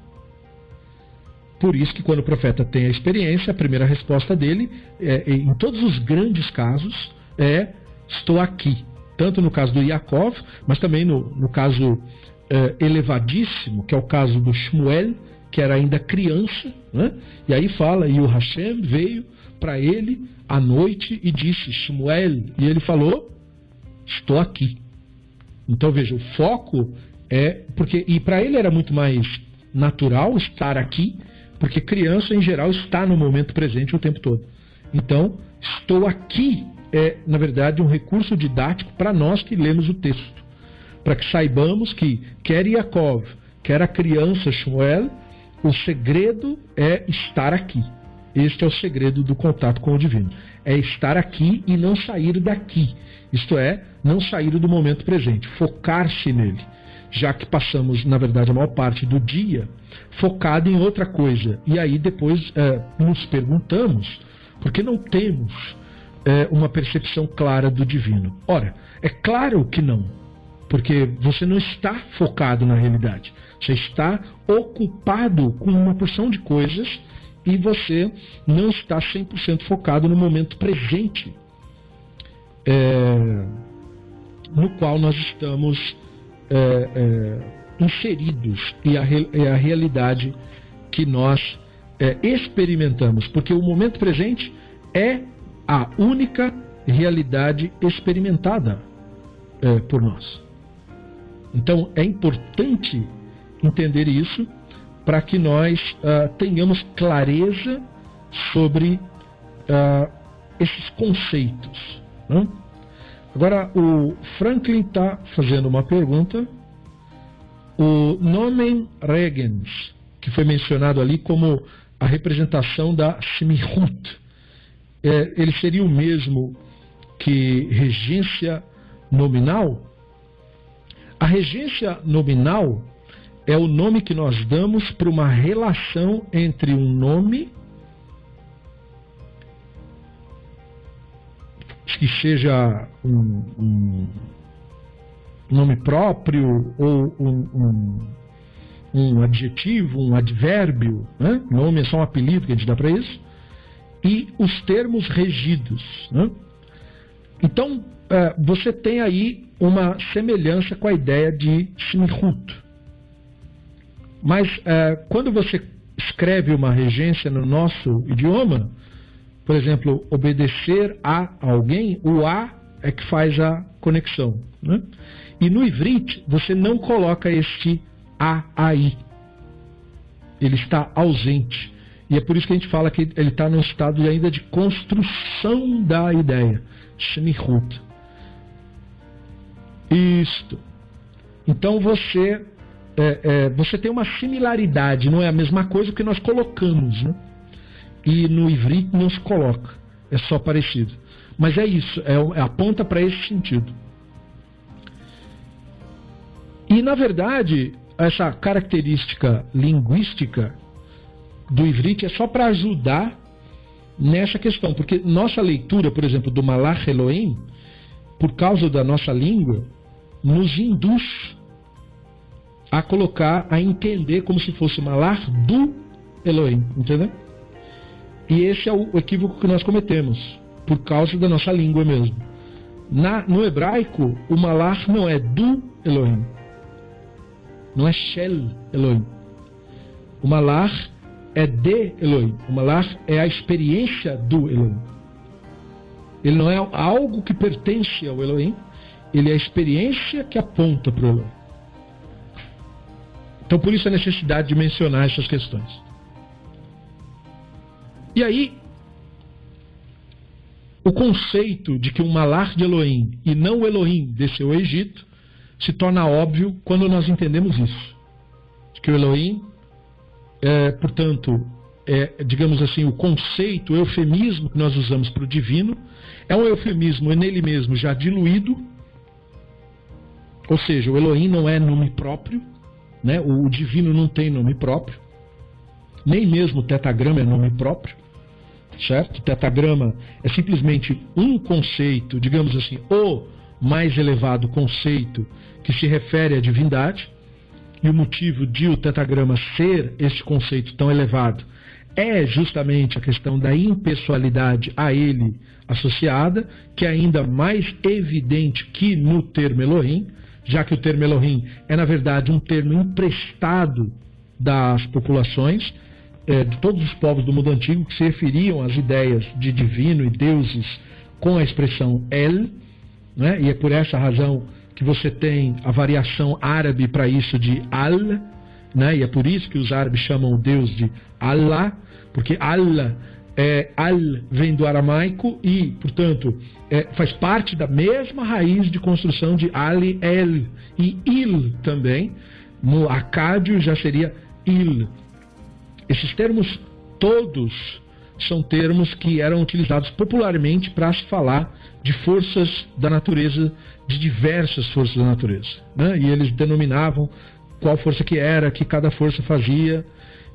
Speaker 1: Por isso que quando o profeta tem a experiência, a primeira resposta dele, é, é, em todos os grandes casos, é estou aqui. Tanto no caso do Yaakov, mas também no, no caso é, elevadíssimo, que é o caso do Shmuel, que era ainda criança, né? e aí fala, e o Hashem veio para ele à noite e disse, Shmuel, e ele falou, estou aqui. Então veja, o foco é, porque, e para ele era muito mais natural estar aqui, porque criança em geral está no momento presente o tempo todo. Então, estou aqui é, na verdade, um recurso didático para nós que lemos o texto, para que saibamos que quer Yaakov, quer a criança Shmuel, o segredo é estar aqui. Este é o segredo do contato com o divino. É estar aqui e não sair daqui. Isto é, não sair do momento presente, focar-se nele. Já que passamos, na verdade, a maior parte do dia focado em outra coisa. E aí depois é, nos perguntamos, porque não temos é, uma percepção clara do divino? Ora, é claro que não, porque você não está focado na realidade. Você está ocupado com uma porção de coisas e você não está 100% focado no momento presente é, no qual nós estamos é, é, inseridos e a, e a, realidade que nós é, experimentamos. Porque o momento presente é a única realidade experimentada é, por nós. Então é importante entender isso para que nós uh, tenhamos clareza sobre uh, esses conceitos. Né? Agora, o Franklin está fazendo uma pergunta. O Nomen Regens, que foi mencionado ali como a representação da Smihut, é, ele seria o mesmo que regência nominal? A regência nominal é o nome que nós damos para uma relação entre um nome que seja um, um nome próprio ou um, um, um, adjetivo, um advérbio, né? nome é só um apelido que a gente dá para isso, e os termos regidos. Né? Então, é, você tem aí uma semelhança com a ideia de Simhut. Mas é, quando você escreve uma regência no nosso idioma, por exemplo, obedecer a alguém, o a é que faz a conexão. Né? E no Ivrit, você não coloca este a aí. Ele está ausente. E é por isso que a gente fala que ele está num estado ainda de construção da ideia. Shmihut. Isto. Então você é, é, você tem uma similaridade, não é a mesma coisa que nós colocamos, né? E no Ivrit não se coloca, é só parecido. Mas é isso, é, é aponta para esse sentido. E na verdade, essa característica linguística do Ivrit é só para ajudar nessa questão, porque nossa leitura, por exemplo, do Malach Elohim, por causa da nossa língua, nos induz a colocar, a entender como se fosse Malach do Elohim, entendeu? E esse é o equívoco que nós cometemos, por causa da nossa língua mesmo. Na, no hebraico, o Malach não é do Elohim, não é Shel Elohim. O Malach é de Elohim. O Malach é a experiência do Elohim. Ele não é algo que pertence ao Elohim, ele é a experiência que aponta para o Elohim. Então, por isso a necessidade de mencionar essas questões. E aí, o conceito de que um malar de Elohim e não o Elohim desceu ao Egito se torna óbvio quando nós entendemos isso. Que o Elohim é, portanto, é, digamos assim, o conceito, o eufemismo que nós usamos para o divino, é um eufemismo nele mesmo já diluído, ou seja, o Elohim não é nome próprio, né? o, o divino não tem nome próprio, nem mesmo o tetagrama é nome próprio, certo? O tetagrama é simplesmente um conceito, digamos assim, o mais elevado conceito que se refere à divindade. E o motivo de o tetagrama ser este conceito tão elevado é justamente a questão da impessoalidade a ele associada, que é ainda mais evidente que no termo Elohim, já que o termo Elohim é, na verdade, um termo emprestado das populações, é, de todos os povos do mundo antigo, que se referiam às ideias de divino e deuses com a expressão El, né? e é por essa razão que você tem a variação árabe para isso de Al, né? e é por isso que os árabes chamam o Deus de Allah, porque Allah é, Al vem do aramaico e, portanto, é, faz parte da mesma raiz de construção de Ali El e Il também. No acádio já seria Il. Esses termos todos são termos que eram utilizados popularmente para se falar de forças da natureza, de diversas forças da natureza. Né? E eles denominavam qual força que era, que cada força fazia.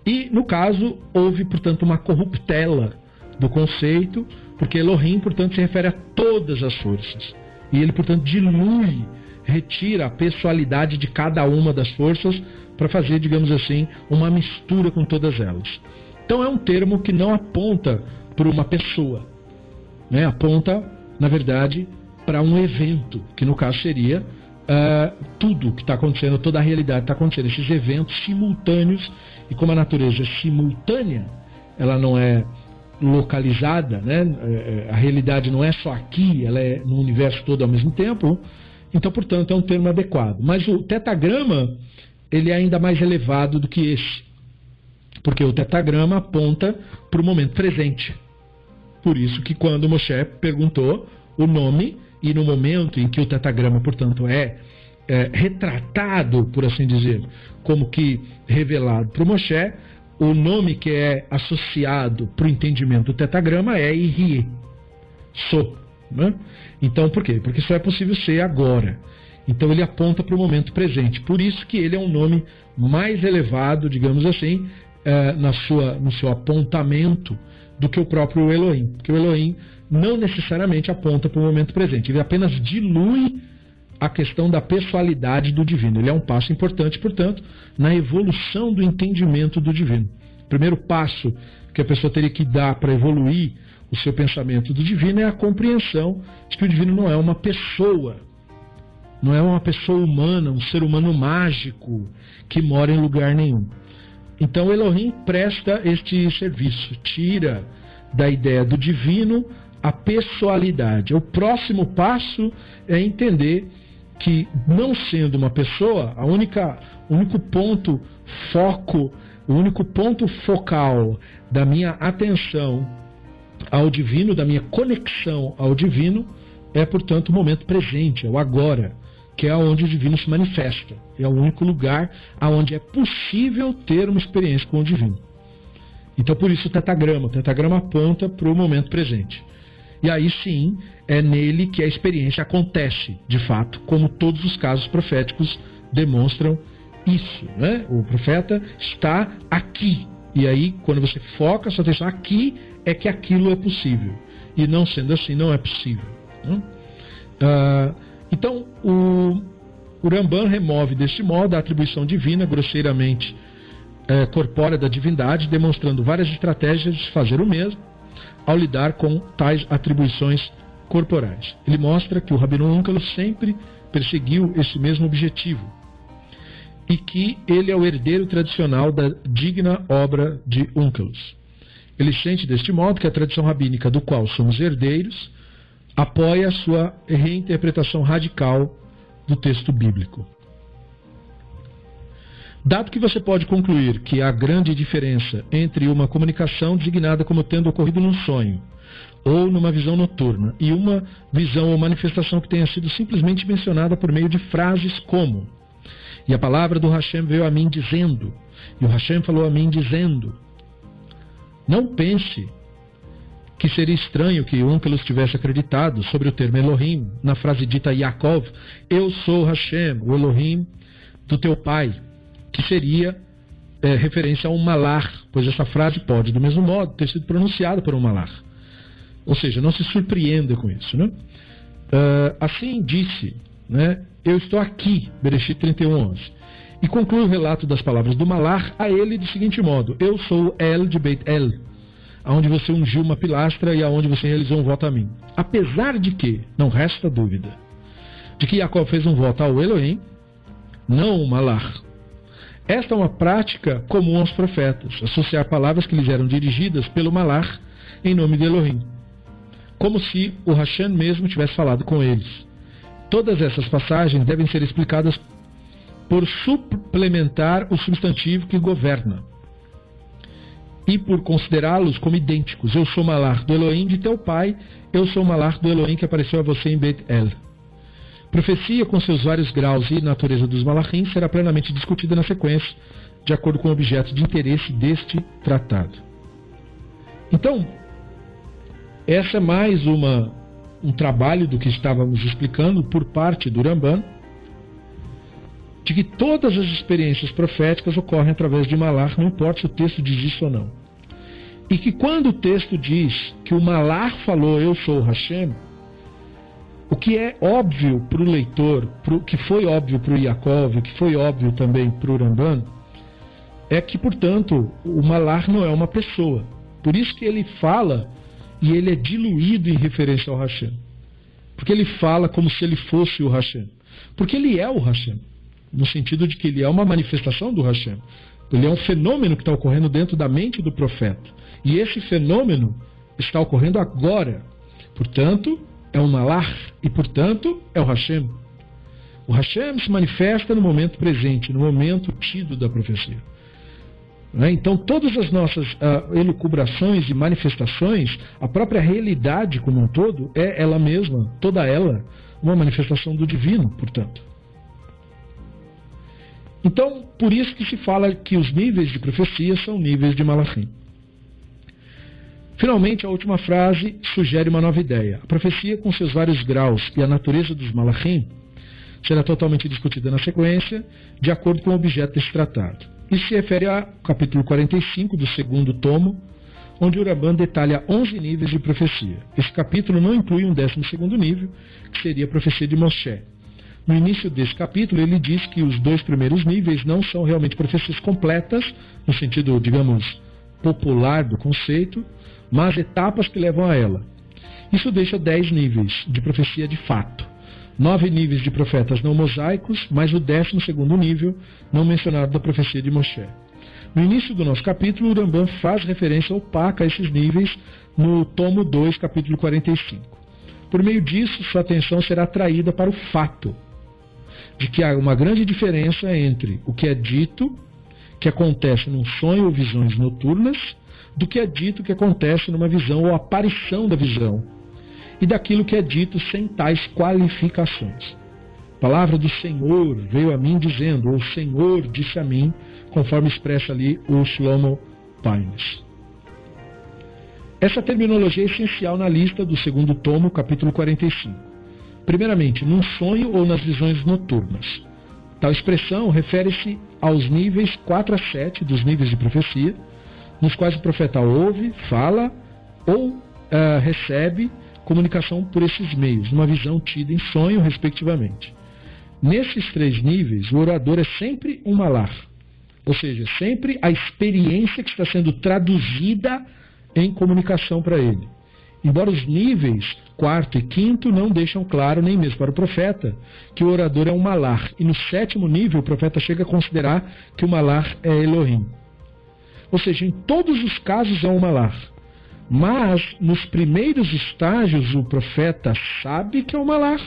Speaker 1: E, no caso, houve, portanto, uma corruptela do conceito, porque Elohim, portanto, se refere a todas as forças. E ele, portanto, dilui, retira a pessoalidade de cada uma das forças para fazer, digamos assim, uma mistura com todas elas. Então é um termo que não aponta para uma pessoa, né? aponta, na verdade, para um evento, que no caso seria uh, tudo que está acontecendo, toda a realidade está acontecendo, esses eventos simultâneos, e como a natureza é simultânea, ela não é localizada, né? É, é, a realidade não é só aqui, ela é no universo todo ao mesmo tempo. Então, portanto, é um termo adequado. Mas o tetagrama ele é ainda mais elevado do que esse, porque o tetagrama aponta para o momento presente. Por isso que quando Moshe perguntou o nome e no momento em que o tetagrama, portanto, é, é retratado, por assim dizer, como que revelado para Moshe, o nome que é associado para o entendimento do tetagrama é Irie, So. Né? Então, por quê? Porque só é possível ser agora. Então, ele aponta para o momento presente. Por isso que ele é um nome mais elevado, digamos assim, eh, na sua, no seu apontamento do que o próprio Elohim. Porque o Elohim não necessariamente aponta para o momento presente. Ele apenas dilui a questão da pessoalidade do divino. Ele é um passo importante, portanto, na evolução do entendimento do divino. O primeiro passo que a pessoa teria que dar para evoluir o seu pensamento do divino é a compreensão de que o divino não é uma pessoa, não é uma pessoa humana, um ser humano mágico que mora em lugar nenhum. Então Elohim presta este serviço, tira da ideia do divino a pessoalidade. O próximo passo é entender que, não sendo uma pessoa, a única, o único ponto foco, o único ponto focal da minha atenção ao divino, da minha conexão ao divino, é, portanto, o momento presente, é o agora, que é onde o divino se manifesta. É o único lugar onde é possível ter uma experiência com o divino. Então, por isso o tetagrama. O tetagrama aponta para o momento presente. E aí sim, é nele que a experiência acontece, de fato, como todos os casos proféticos demonstram isso. Né? O profeta está aqui. E aí, quando você foca sua atenção aqui, é que aquilo é possível. E não sendo assim, não é possível. Né? Ah, então, o, o Ramban remove deste modo a atribuição divina, grosseiramente é, corpórea da divindade, demonstrando várias estratégias de fazer o mesmo ao lidar com tais atribuições corporais. Ele mostra que o Rabino Úncalo sempre perseguiu esse mesmo objetivo e que ele é o herdeiro tradicional da digna obra de Úncalos. Ele sente deste modo que a tradição rabínica do qual somos herdeiros apoia a sua reinterpretação radical do texto bíblico. Dado que você pode concluir que há grande diferença entre uma comunicação designada como tendo ocorrido num sonho ou numa visão noturna e uma visão ou manifestação que tenha sido simplesmente mencionada por meio de frases como e a palavra do Hashem veio a mim dizendo, e o Hashem falou a mim dizendo. Não pense que seria estranho que Onkelos tivesse acreditado sobre o termo Elohim na frase dita Yaakov, eu sou Hashem, o Elohim do teu pai que seria é, referência a um malar, pois essa frase pode, do mesmo modo, ter sido pronunciada por um malar. Ou seja, não se surpreenda com isso. Né? Uh, assim disse, né, eu estou aqui, Bereshit 31, 11. E conclui o relato das palavras do malar a ele do seguinte modo: Eu sou El de Beit El, aonde você ungiu uma pilastra e aonde você realizou um voto a mim. Apesar de que, não resta dúvida, de que Jacob fez um voto ao Elohim, não o Malar. Esta é uma prática comum aos profetas, associar palavras que lhes eram dirigidas pelo Malar em nome de Elohim, como se o Hashem mesmo tivesse falado com eles. Todas essas passagens devem ser explicadas por suplementar o substantivo que governa e por considerá-los como idênticos. Eu sou Malar do Elohim de teu pai, eu sou Malar do Elohim que apareceu a você em Bet El. Profecia, com seus vários graus e natureza dos Malachim, será plenamente discutida na sequência, de acordo com o objeto de interesse deste tratado. Então, essa é mais uma, um trabalho do que estávamos explicando por parte do Ramban, de que todas as experiências proféticas ocorrem através de Malar, não importa se o texto diz isso ou não. E que quando o texto diz que o Malar falou, eu sou o Hashem, o que é óbvio para o leitor, pro, que foi óbvio para o Yaakov, que foi óbvio também para o Ramban, é que, portanto, o Malar não é uma pessoa. Por isso que ele fala e ele é diluído em referência ao Hashem. Porque ele fala como se ele fosse o Hashem. Porque ele é o Hashem no sentido de que ele é uma manifestação do Hashem. Ele é um fenômeno que está ocorrendo dentro da mente do profeta. E esse fenômeno está ocorrendo agora. Portanto, é um malar e, portanto, é o Hashem. O Hashem se manifesta no momento presente, no momento tido da profecia. Né? Então, todas as nossas uh, elucubrações e manifestações, a própria realidade como um todo, é ela mesma, toda ela, uma manifestação do divino, portanto. Então, por isso que se fala que os níveis de profecia são níveis de Malachim. Finalmente, a última frase sugere uma nova ideia. A profecia, com seus vários graus e a natureza dos Malachim, será totalmente discutida na sequência, de acordo com o objeto desse tratado. Isso se refere ao capítulo 45 do segundo tomo, onde Uraban detalha 11 níveis de profecia. Esse capítulo não inclui um décimo segundo nível, que seria a profecia de Moshe. No início desse capítulo, ele diz que os dois primeiros níveis não são realmente profecias completas, no sentido, digamos, popular do conceito, mas etapas que levam a ela. Isso deixa dez níveis de profecia de fato. Nove níveis de profetas não mosaicos, mais o décimo segundo nível, não mencionado da profecia de Moshe. No início do nosso capítulo, o Rambam faz referência opaca a esses níveis no tomo 2, capítulo 45. Por meio disso, sua atenção será atraída para o fato, de que há uma grande diferença entre o que é dito, que acontece num sonho ou visões noturnas, do que é dito que acontece numa visão ou aparição da visão, e daquilo que é dito sem tais qualificações. A palavra do Senhor veio a mim dizendo, ou o Senhor disse a mim, conforme expressa ali o Shlomo Pines. Essa terminologia é essencial na lista do segundo tomo, capítulo 45. Primeiramente, num sonho ou nas visões noturnas. Tal expressão refere-se aos níveis 4 a 7 dos níveis de profecia, nos quais o profeta ouve, fala ou uh, recebe comunicação por esses meios, numa visão tida em sonho, respectivamente. Nesses três níveis, o orador é sempre um malar, ou seja, sempre a experiência que está sendo traduzida em comunicação para ele. Embora os níveis quarto e quinto não deixam claro, nem mesmo para o profeta, que o orador é um malar. E no sétimo nível, o profeta chega a considerar que o malar é Elohim. Ou seja, em todos os casos é um malar. Mas nos primeiros estágios, o profeta sabe que é um malar.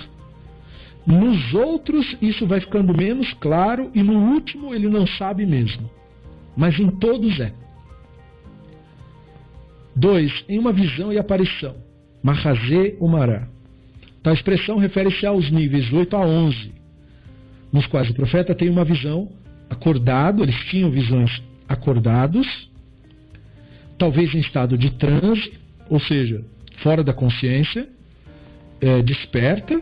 Speaker 1: Nos outros, isso vai ficando menos claro. E no último, ele não sabe mesmo. Mas em todos é. 2. Em uma visão e aparição. Mahazê Umará. Tal expressão refere-se aos níveis 8 a 11, nos quais o profeta tem uma visão acordado, eles tinham visões acordados, talvez em estado de transe, ou seja, fora da consciência, é, desperta,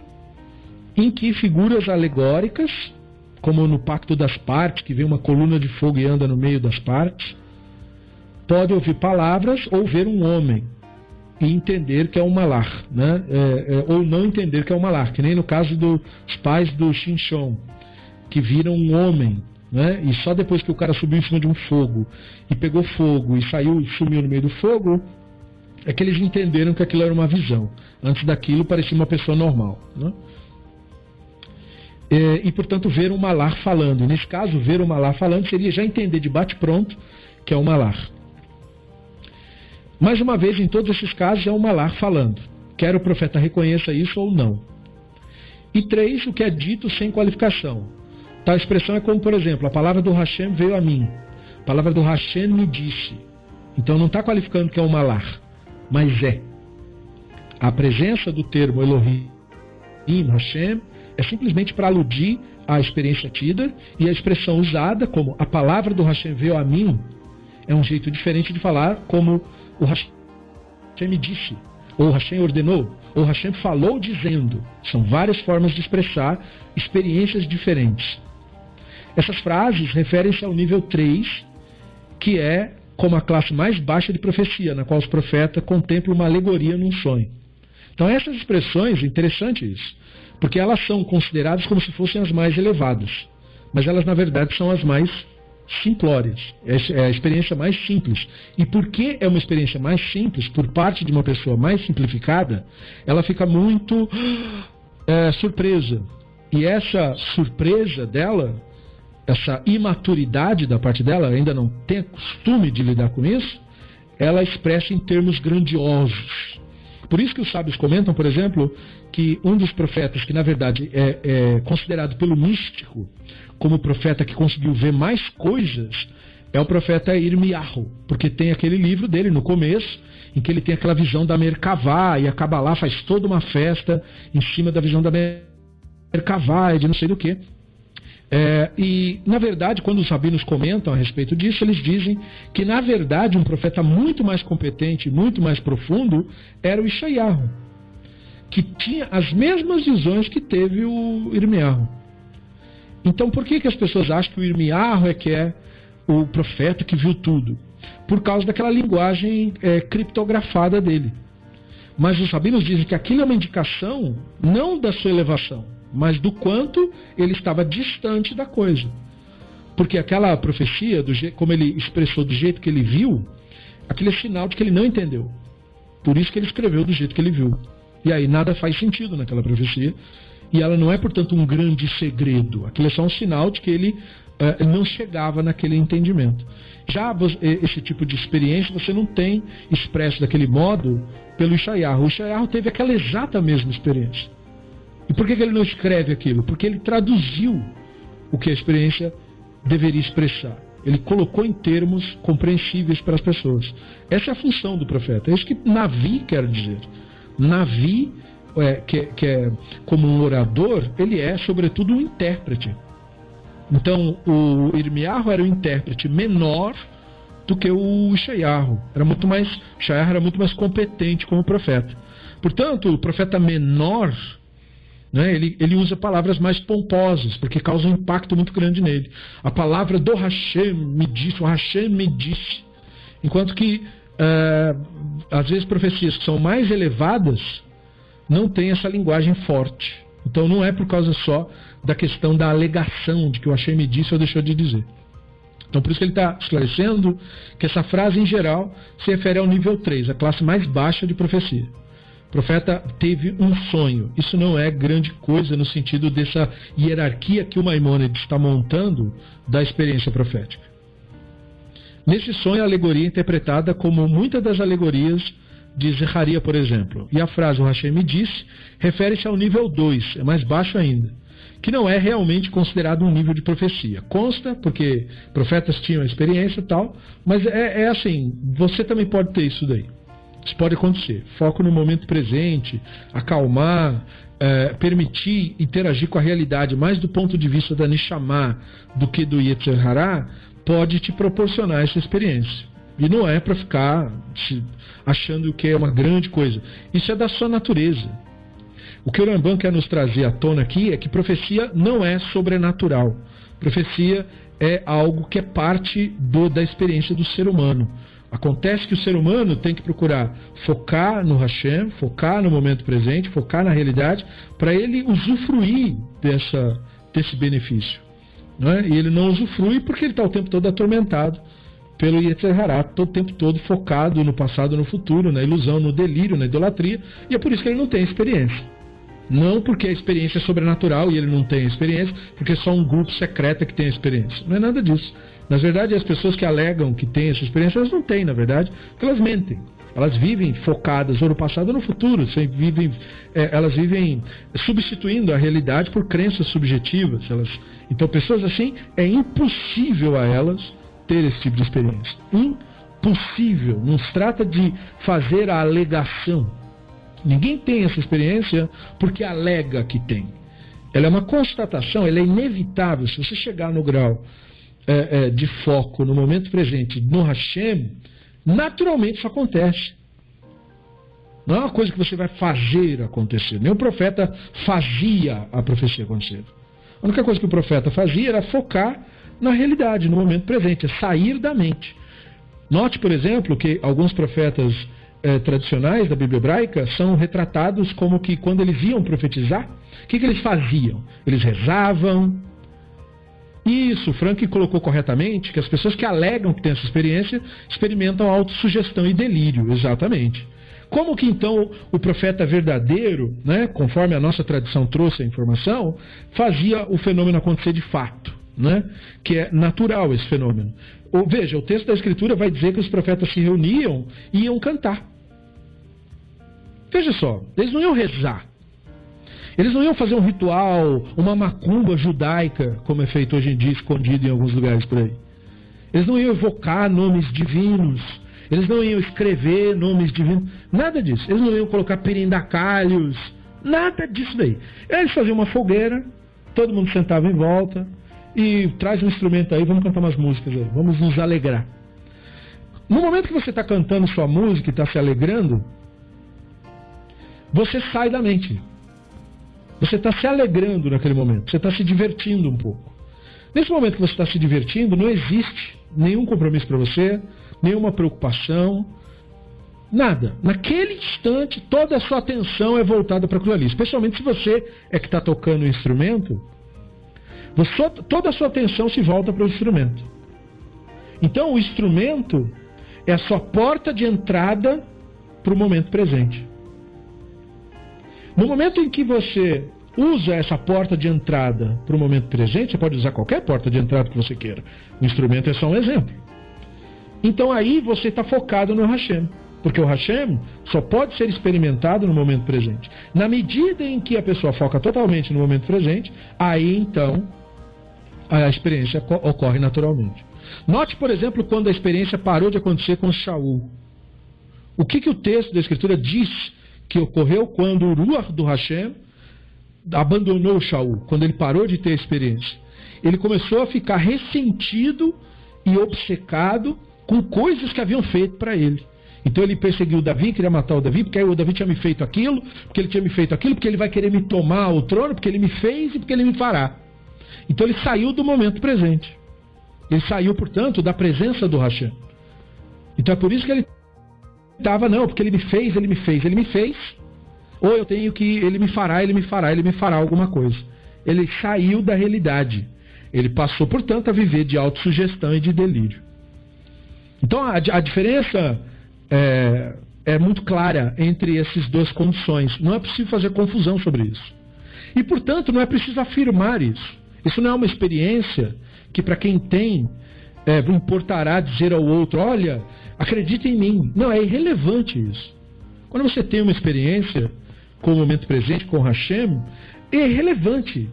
Speaker 1: em que figuras alegóricas, como no Pacto das Partes, que vem uma coluna de fogo e anda no meio das partes, pode ouvir palavras ou ver um homem e entender que é um malar, né? É, é, ou não entender que é um malar, que nem no caso dos pais do Shinshon, que viram um homem, né? e só depois que o cara subiu em cima de um fogo e pegou fogo e saiu e sumiu no meio do fogo, é que eles entenderam que aquilo era uma visão. Antes daquilo parecia uma pessoa normal. Né? é, e, portanto, ver um malar falando. Nesse caso, ver um malar falando seria já entender de bate-pronto que é um malar. Mais uma vez, em todos esses casos, é um malar falando. Quer o profeta reconheça isso ou não. E três, o que é dito sem qualificação. Tal expressão é como, por exemplo, a palavra do Hashem veio a mim. A palavra do Hashem me disse. Então não está qualificando que é um malar, mas é. A presença do termo Elohim, Hashem, é simplesmente para aludir à experiência tida e a expressão usada como a palavra do Hashem veio a mim é um jeito diferente de falar como o Hashem me disse, ou o Hashem ordenou, ou o Hashem falou dizendo. São várias formas de expressar experiências diferentes. Essas frases referem-se ao nível 3, que é como a classe mais baixa de profecia, na qual os profetas contemplam uma alegoria num sonho. Então essas expressões, é interessante isso, porque elas são consideradas como se fossem as mais elevadas, mas elas na verdade são as mais simplórias. É a experiência mais simples. E porque é uma experiência mais simples, por parte de uma pessoa mais simplificada, ela fica muito é, surpresa. E essa surpresa dela, essa imaturidade da parte dela, ainda não tem costume de lidar com isso, ela expressa em termos grandiosos. Por isso que os sábios comentam, por exemplo, que um dos profetas que na verdade é, é considerado pelo místico como o profeta que conseguiu ver mais coisas é o profeta Irmiarro, porque tem aquele livro dele no começo, em que ele tem aquela visão da Merkavá, e a Kabbalah faz toda uma festa em cima da visão da Merkavá e de não sei do que. É, e, na verdade, quando os rabinos comentam a respeito disso, eles dizem que, na verdade, um profeta muito mais competente, muito mais profundo, era o Ishayahu, que tinha as mesmas visões que teve o Irmiarro. Então, por que, que as pessoas acham que o Irmiarro é que é o profeta que viu tudo? Por causa daquela linguagem é, criptografada dele. Mas os sabinos dizem que aquilo é uma indicação não da sua elevação, mas do quanto ele estava distante da coisa. Porque aquela profecia, do como ele expressou do jeito que ele viu, aquele é sinal de que ele não entendeu. Por isso que ele escreveu do jeito que ele viu. E aí nada faz sentido naquela profecia e ela não é, portanto, um grande segredo. Aquilo é só um sinal de que ele uh, não chegava naquele entendimento. Já esse tipo de experiência você não tem expresso daquele modo pelo Ishayahu. O Ishayahu teve aquela exata mesma experiência. E por que, que ele não escreve aquilo? Porque ele traduziu o que a experiência deveria expressar. Ele colocou em termos compreensíveis para as pessoas. Essa é a função do profeta. É isso que Navi quer dizer. Navi é, que, que é como um orador, ele é sobretudo um intérprete. Então, o Irmiarro era um intérprete menor do que o Shaiarro. Era muito mais, Shaiarro era muito mais competente como profeta. Portanto, o profeta menor, né, ele, ele usa palavras mais pomposas, porque causa um impacto muito grande nele. A palavra do Hashem me disse, o Hashem me disse. Enquanto que, uh, às vezes, profecias que são mais elevadas, não tem essa linguagem forte. Então não é por causa só da questão da alegação de que o Hashem me disse ou deixou de dizer. Então por isso que ele está esclarecendo que essa frase em geral se refere ao nível 3, a classe mais baixa de profecia. Profeta teve um sonho. Isso não é grande coisa no sentido dessa hierarquia que o Maimônides está montando da experiência profética. Nesse sonho, a alegoria é interpretada como muitas das alegorias de Zecharia, por exemplo. E a frase o Hashem me disse refere-se ao nível 2, é mais baixo ainda, que não é realmente considerado um nível de profecia. Consta, porque profetas tinham experiência e tal, mas é, é assim, você também pode ter isso daí. Isso pode acontecer. Foco no momento presente, acalmar, é, permitir interagir com a realidade mais do ponto de vista da Nishama do que do Yetzer Hará, pode te proporcionar essa experiência. E não é para ficar achando que é uma grande coisa. Isso é da sua natureza. O que o Rambam quer nos trazer à tona aqui é que profecia não é sobrenatural. Profecia é algo que é parte do, da experiência do ser humano. Acontece que o ser humano tem que procurar focar no Hashem, focar no momento presente, focar na realidade, para ele usufruir dessa, desse benefício. É? E ele não usufrui porque ele está o tempo todo atormentado pelo Yetzer Hará, todo o tempo todo focado no passado, no futuro, na ilusão, no delírio, na idolatria, e é por isso que ele não tem experiência. Não porque a experiência é sobrenatural e ele não tem experiência, porque é só um grupo secreto que tem experiência. Não é nada disso. Na verdade, as pessoas que alegam que têm essa experiência, elas não têm, na verdade, porque elas mentem. Elas vivem focadas ou no passado ou no futuro. Vivem, é, elas vivem substituindo a realidade por crenças subjetivas. Elas, então, pessoas assim, é impossível a elas ter esse tipo de experiência. Impossível. Não se trata de fazer a alegação. Ninguém tem essa experiência porque alega que tem. Ela é uma constatação, ela é inevitável. Se você chegar no grau é, é, de foco no momento presente no Hashem, naturalmente isso acontece. Não é uma coisa que você vai fazer acontecer. Nem o profeta fazia a profecia acontecer. A única coisa que o profeta fazia era focar na realidade, no momento presente, é sair da mente. Note, por exemplo, que alguns profetas eh, tradicionais da Bíblia hebraica são retratados como que quando eles iam profetizar, o que, que eles faziam? Eles rezavam, isso, Frank colocou corretamente que as pessoas que alegam que têm essa experiência experimentam autossugestão e delírio, exatamente. Como que então o profeta verdadeiro, né, conforme a nossa tradição trouxe a informação, fazia o fenômeno acontecer de fato, né, que é natural esse fenômeno. Ou, veja, o texto da Escritura vai dizer que os profetas se reuniam e iam cantar. Veja só, eles não iam rezar, eles não iam fazer um ritual, uma macumba judaica, como é feito hoje em dia, escondido em alguns lugares por aí. Eles não iam evocar nomes divinos. Eles não iam escrever nomes divinos. Nada disso. Eles não iam colocar perindacalhos. Nada disso daí. Eles faziam uma fogueira, todo mundo sentava em volta e traz um instrumento aí, vamos cantar umas músicas aí, vamos nos alegrar. No momento que você está cantando sua música e está se alegrando, você sai da mente. Você está se alegrando naquele momento, você está se divertindo um pouco. Nesse momento que você está se divertindo, não existe nenhum compromisso para você, nenhuma preocupação, nada. Naquele instante, toda a sua atenção é voltada para aquilo ali. Especialmente se você é que está tocando o instrumento, você, toda a sua atenção se volta para o instrumento. Então, o instrumento é a sua porta de entrada para o momento presente. No momento em que você usa essa porta de entrada para o momento presente, você pode usar qualquer porta de entrada que você queira. O instrumento é só um exemplo. Então aí você está focado no Hashem. Porque o Hashem só pode ser experimentado no momento presente. Na medida em que a pessoa foca totalmente no momento presente, aí então a experiência ocorre naturalmente. Note, por exemplo, quando a experiência parou de acontecer com Shaul. O que, que o texto da Escritura diz que ocorreu quando o Ruach do Hashem abandonou Shaul, quando ele parou de ter experiência. Ele começou a ficar ressentido e obcecado com coisas que haviam feito para ele. Então ele perseguiu o Davi, queria matar o Davi, porque o Davi tinha me feito aquilo, porque ele tinha me feito aquilo, porque ele vai querer me tomar o trono, porque ele me fez e porque ele me fará. Então ele saiu do momento presente. Ele saiu, portanto, da presença do Hashem. Então é por isso que ele estava, não, porque ele me fez, ele me fez, ele me fez. Ou eu tenho que, ele me fará, ele me fará, ele me fará alguma coisa. Ele saiu da realidade. Ele passou, portanto, a viver de autossugestão e de delírio. Então a, a diferença é, é muito clara entre essas duas condições. Não é preciso fazer confusão sobre isso. E, portanto, não é preciso afirmar isso. Isso não é uma experiência que, para quem tem, é, importará dizer ao outro: olha, acredita em mim. Não, é irrelevante isso. Quando você tem uma experiência com o momento presente, com Hashem, é irrelevante.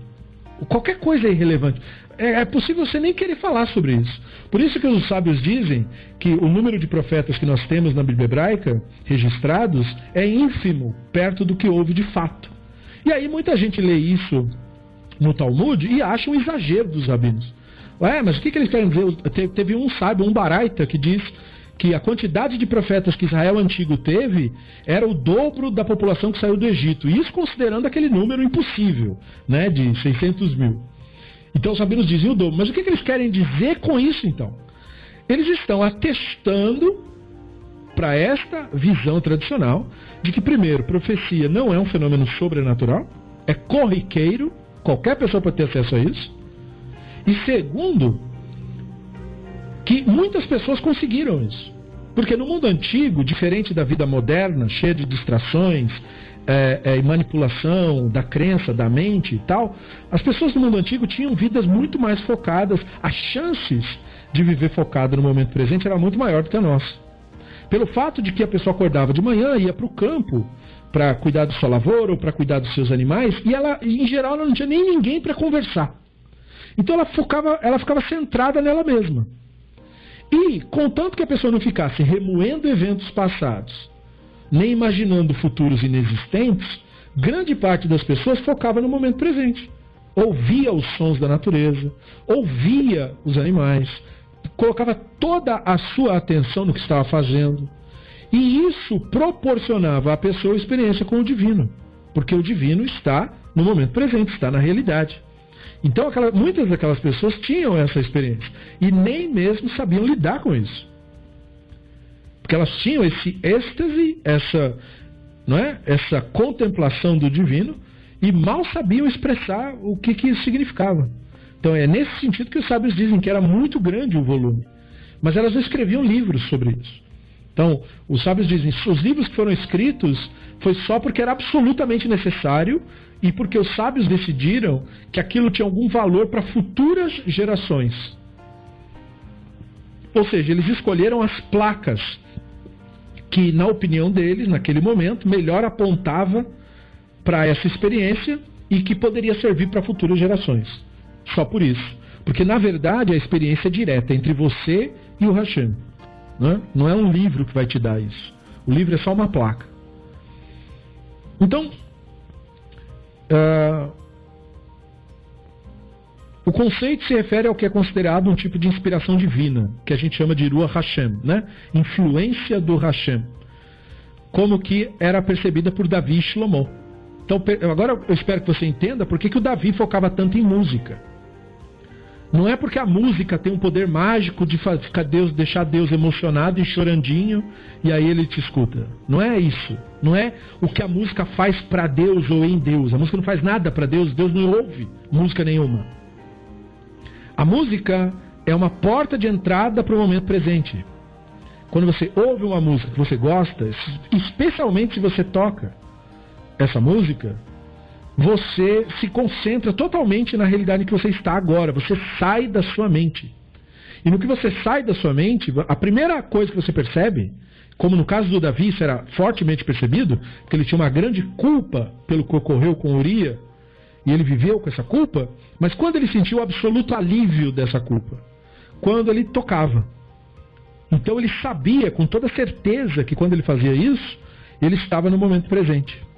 Speaker 1: Qualquer coisa é irrelevante. É, é possível você nem querer falar sobre isso. Por isso que os sábios dizem que o número de profetas que nós temos na Bíblia hebraica registrados é ínfimo perto do que houve de fato. E aí muita gente lê isso no Talmud e acha um exagero dos rabinos. Ué, mas o que, que eles querem dizer? Teve um sábio, um baraita, que diz que a quantidade de profetas que Israel antigo teve era o dobro da população que saiu do Egito. Isso considerando aquele número impossível, né, de 600 mil. Então os rabinos diziam o dobro. Mas o que, que eles querem dizer com isso, então? Eles estão atestando para esta visão tradicional de que, primeiro, profecia não é um fenômeno sobrenatural, é corriqueiro, qualquer pessoa pode ter acesso a isso. E segundo, que muitas pessoas conseguiram isso. Porque no mundo antigo, diferente da vida moderna, cheia de distrações, é, é, manipulação da crença, da mente e tal, as pessoas do mundo antigo tinham vidas muito mais focadas, as chances de viver focada no momento presente era muito maior do que a nossa. Pelo fato de que a pessoa acordava de manhã, ia para o campo para cuidar da sua lavoura ou para cuidar dos seus animais, e ela, em geral, ela não tinha nem ninguém para conversar. Então ela, focava, ela ficava centrada nela mesma. E, contanto que a pessoa não ficasse remoendo eventos passados, nem imaginando futuros inexistentes, grande parte das pessoas focava no momento presente. Ouvia os sons da natureza, ouvia os animais, colocava toda a sua atenção no que estava fazendo. E isso proporcionava à pessoa experiência com o divino, porque o divino está no momento presente, está na realidade. Então, aquela, muitas daquelas pessoas tinham essa experiência e nem mesmo sabiam lidar com isso. Porque elas tinham esse êxtase, essa, não é? essa contemplação do divino, e mal sabiam expressar o que, que isso significava. Então é nesse sentido que os sábios dizem que era muito grande o volume. Mas elas não escreviam livros sobre isso. Então, os sábios dizem os livros que foram escritos foi só porque era absolutamente necessário e porque os sábios decidiram que aquilo tinha algum valor para futuras gerações. Ou seja, eles escolheram as placas que, na opinião deles, naquele momento, melhor apontava para essa experiência e que poderia servir para futuras gerações. Só por isso. Porque, na verdade, a experiência é direta entre você e o Hashem. Né? Não é um livro que vai te dar isso. O livro é só uma placa. Então, uh, o conceito se refere ao que é considerado um tipo de inspiração divina, que a gente chama de Ruach Hashem, né? influência do Hashem, como que era percebida por Davi e Shlomo. Então, agora eu espero que você entenda por que, que o Davi focava tanto em música. Não é porque a música tem um poder mágico de ficar Deus, deixar Deus emocionado e chorandinho e aí ele te escuta. Não é isso. Não é o que a música faz para Deus ou em Deus. A música não faz nada para Deus, Deus não ouve música nenhuma. A música é uma porta de entrada para o momento presente. Quando você ouve uma música que você gosta, especialmente se você toca essa música, você se concentra totalmente na realidade em que você está agora. Você sai da sua mente. E no que você sai da sua mente, a primeira coisa que você percebe, como no caso do Davi, isso era fortemente percebido, porque ele tinha uma grande culpa pelo que ocorreu com Uria, e ele viveu com essa culpa, mas quando ele sentiu o absoluto alívio dessa culpa? Quando ele tocava. Então ele sabia com toda certeza que quando ele fazia isso, ele estava no momento presente.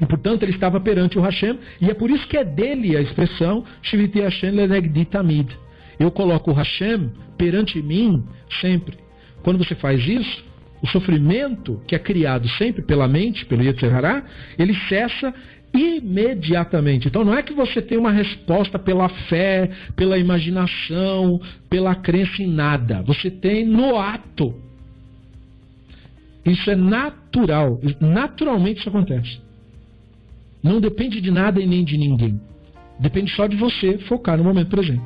Speaker 1: E, portanto, ele estava perante o Hashem, e é por isso que é dele a expressão Shiviti Hashem Lenegdi Tamid. Eu coloco o Hashem perante mim sempre. Quando você faz isso, o sofrimento que é criado sempre pela mente, pelo Yetzirah, ele cessa imediatamente. Então não é que você tem uma resposta pela fé, pela imaginação, pela crença em nada. Você tem no ato. Isso é natural. Naturalmente isso acontece. Não depende de nada e nem de ninguém. Depende só de você focar no momento presente.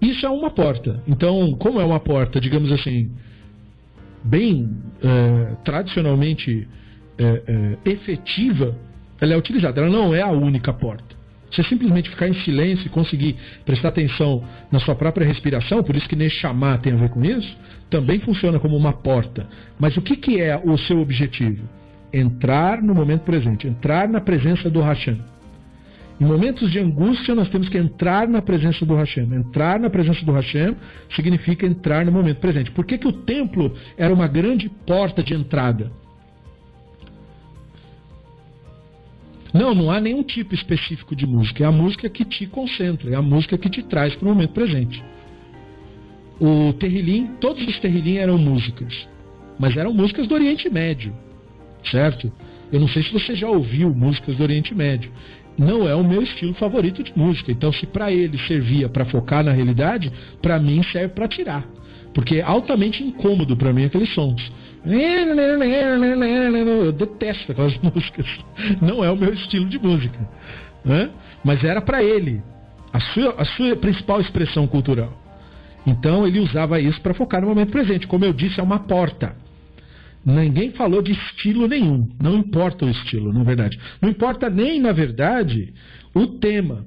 Speaker 1: Isso é uma porta. Então, como é uma porta, digamos assim, bem é, tradicionalmente é, é, efetiva, ela é utilizada. Ela não é a única porta. Você simplesmente ficar em silêncio e conseguir prestar atenção na sua própria respiração, por isso que nesse chamar tem a ver com isso, também funciona como uma porta. Mas o que, que é o seu objetivo? Entrar no momento presente, entrar na presença do Hashem. Em momentos de angústia, nós temos que entrar na presença do Hashem. Entrar na presença do Hashem significa entrar no momento presente. Por que, que o templo era uma grande porta de entrada? Não, não há nenhum tipo específico de música. É a música que te concentra, é a música que te traz para o momento presente. O terrilim, todos os terrilim eram músicas, mas eram músicas do Oriente Médio certo? Eu não sei se você já ouviu músicas do Oriente Médio. Não é o meu estilo favorito de música. Então, se para ele servia para focar na realidade, para mim serve para tirar. Porque é altamente incômodo para mim aqueles sons. Eu detesto aquelas [LAUGHS] músicas. Não é o meu estilo de música. Né? Mas era para ele. A sua, a sua principal expressão cultural. Então ele usava isso para focar no momento presente. Como eu disse, é uma porta. Ninguém falou de estilo nenhum. Não importa o estilo, na verdade. Não importa nem, na verdade, o tema.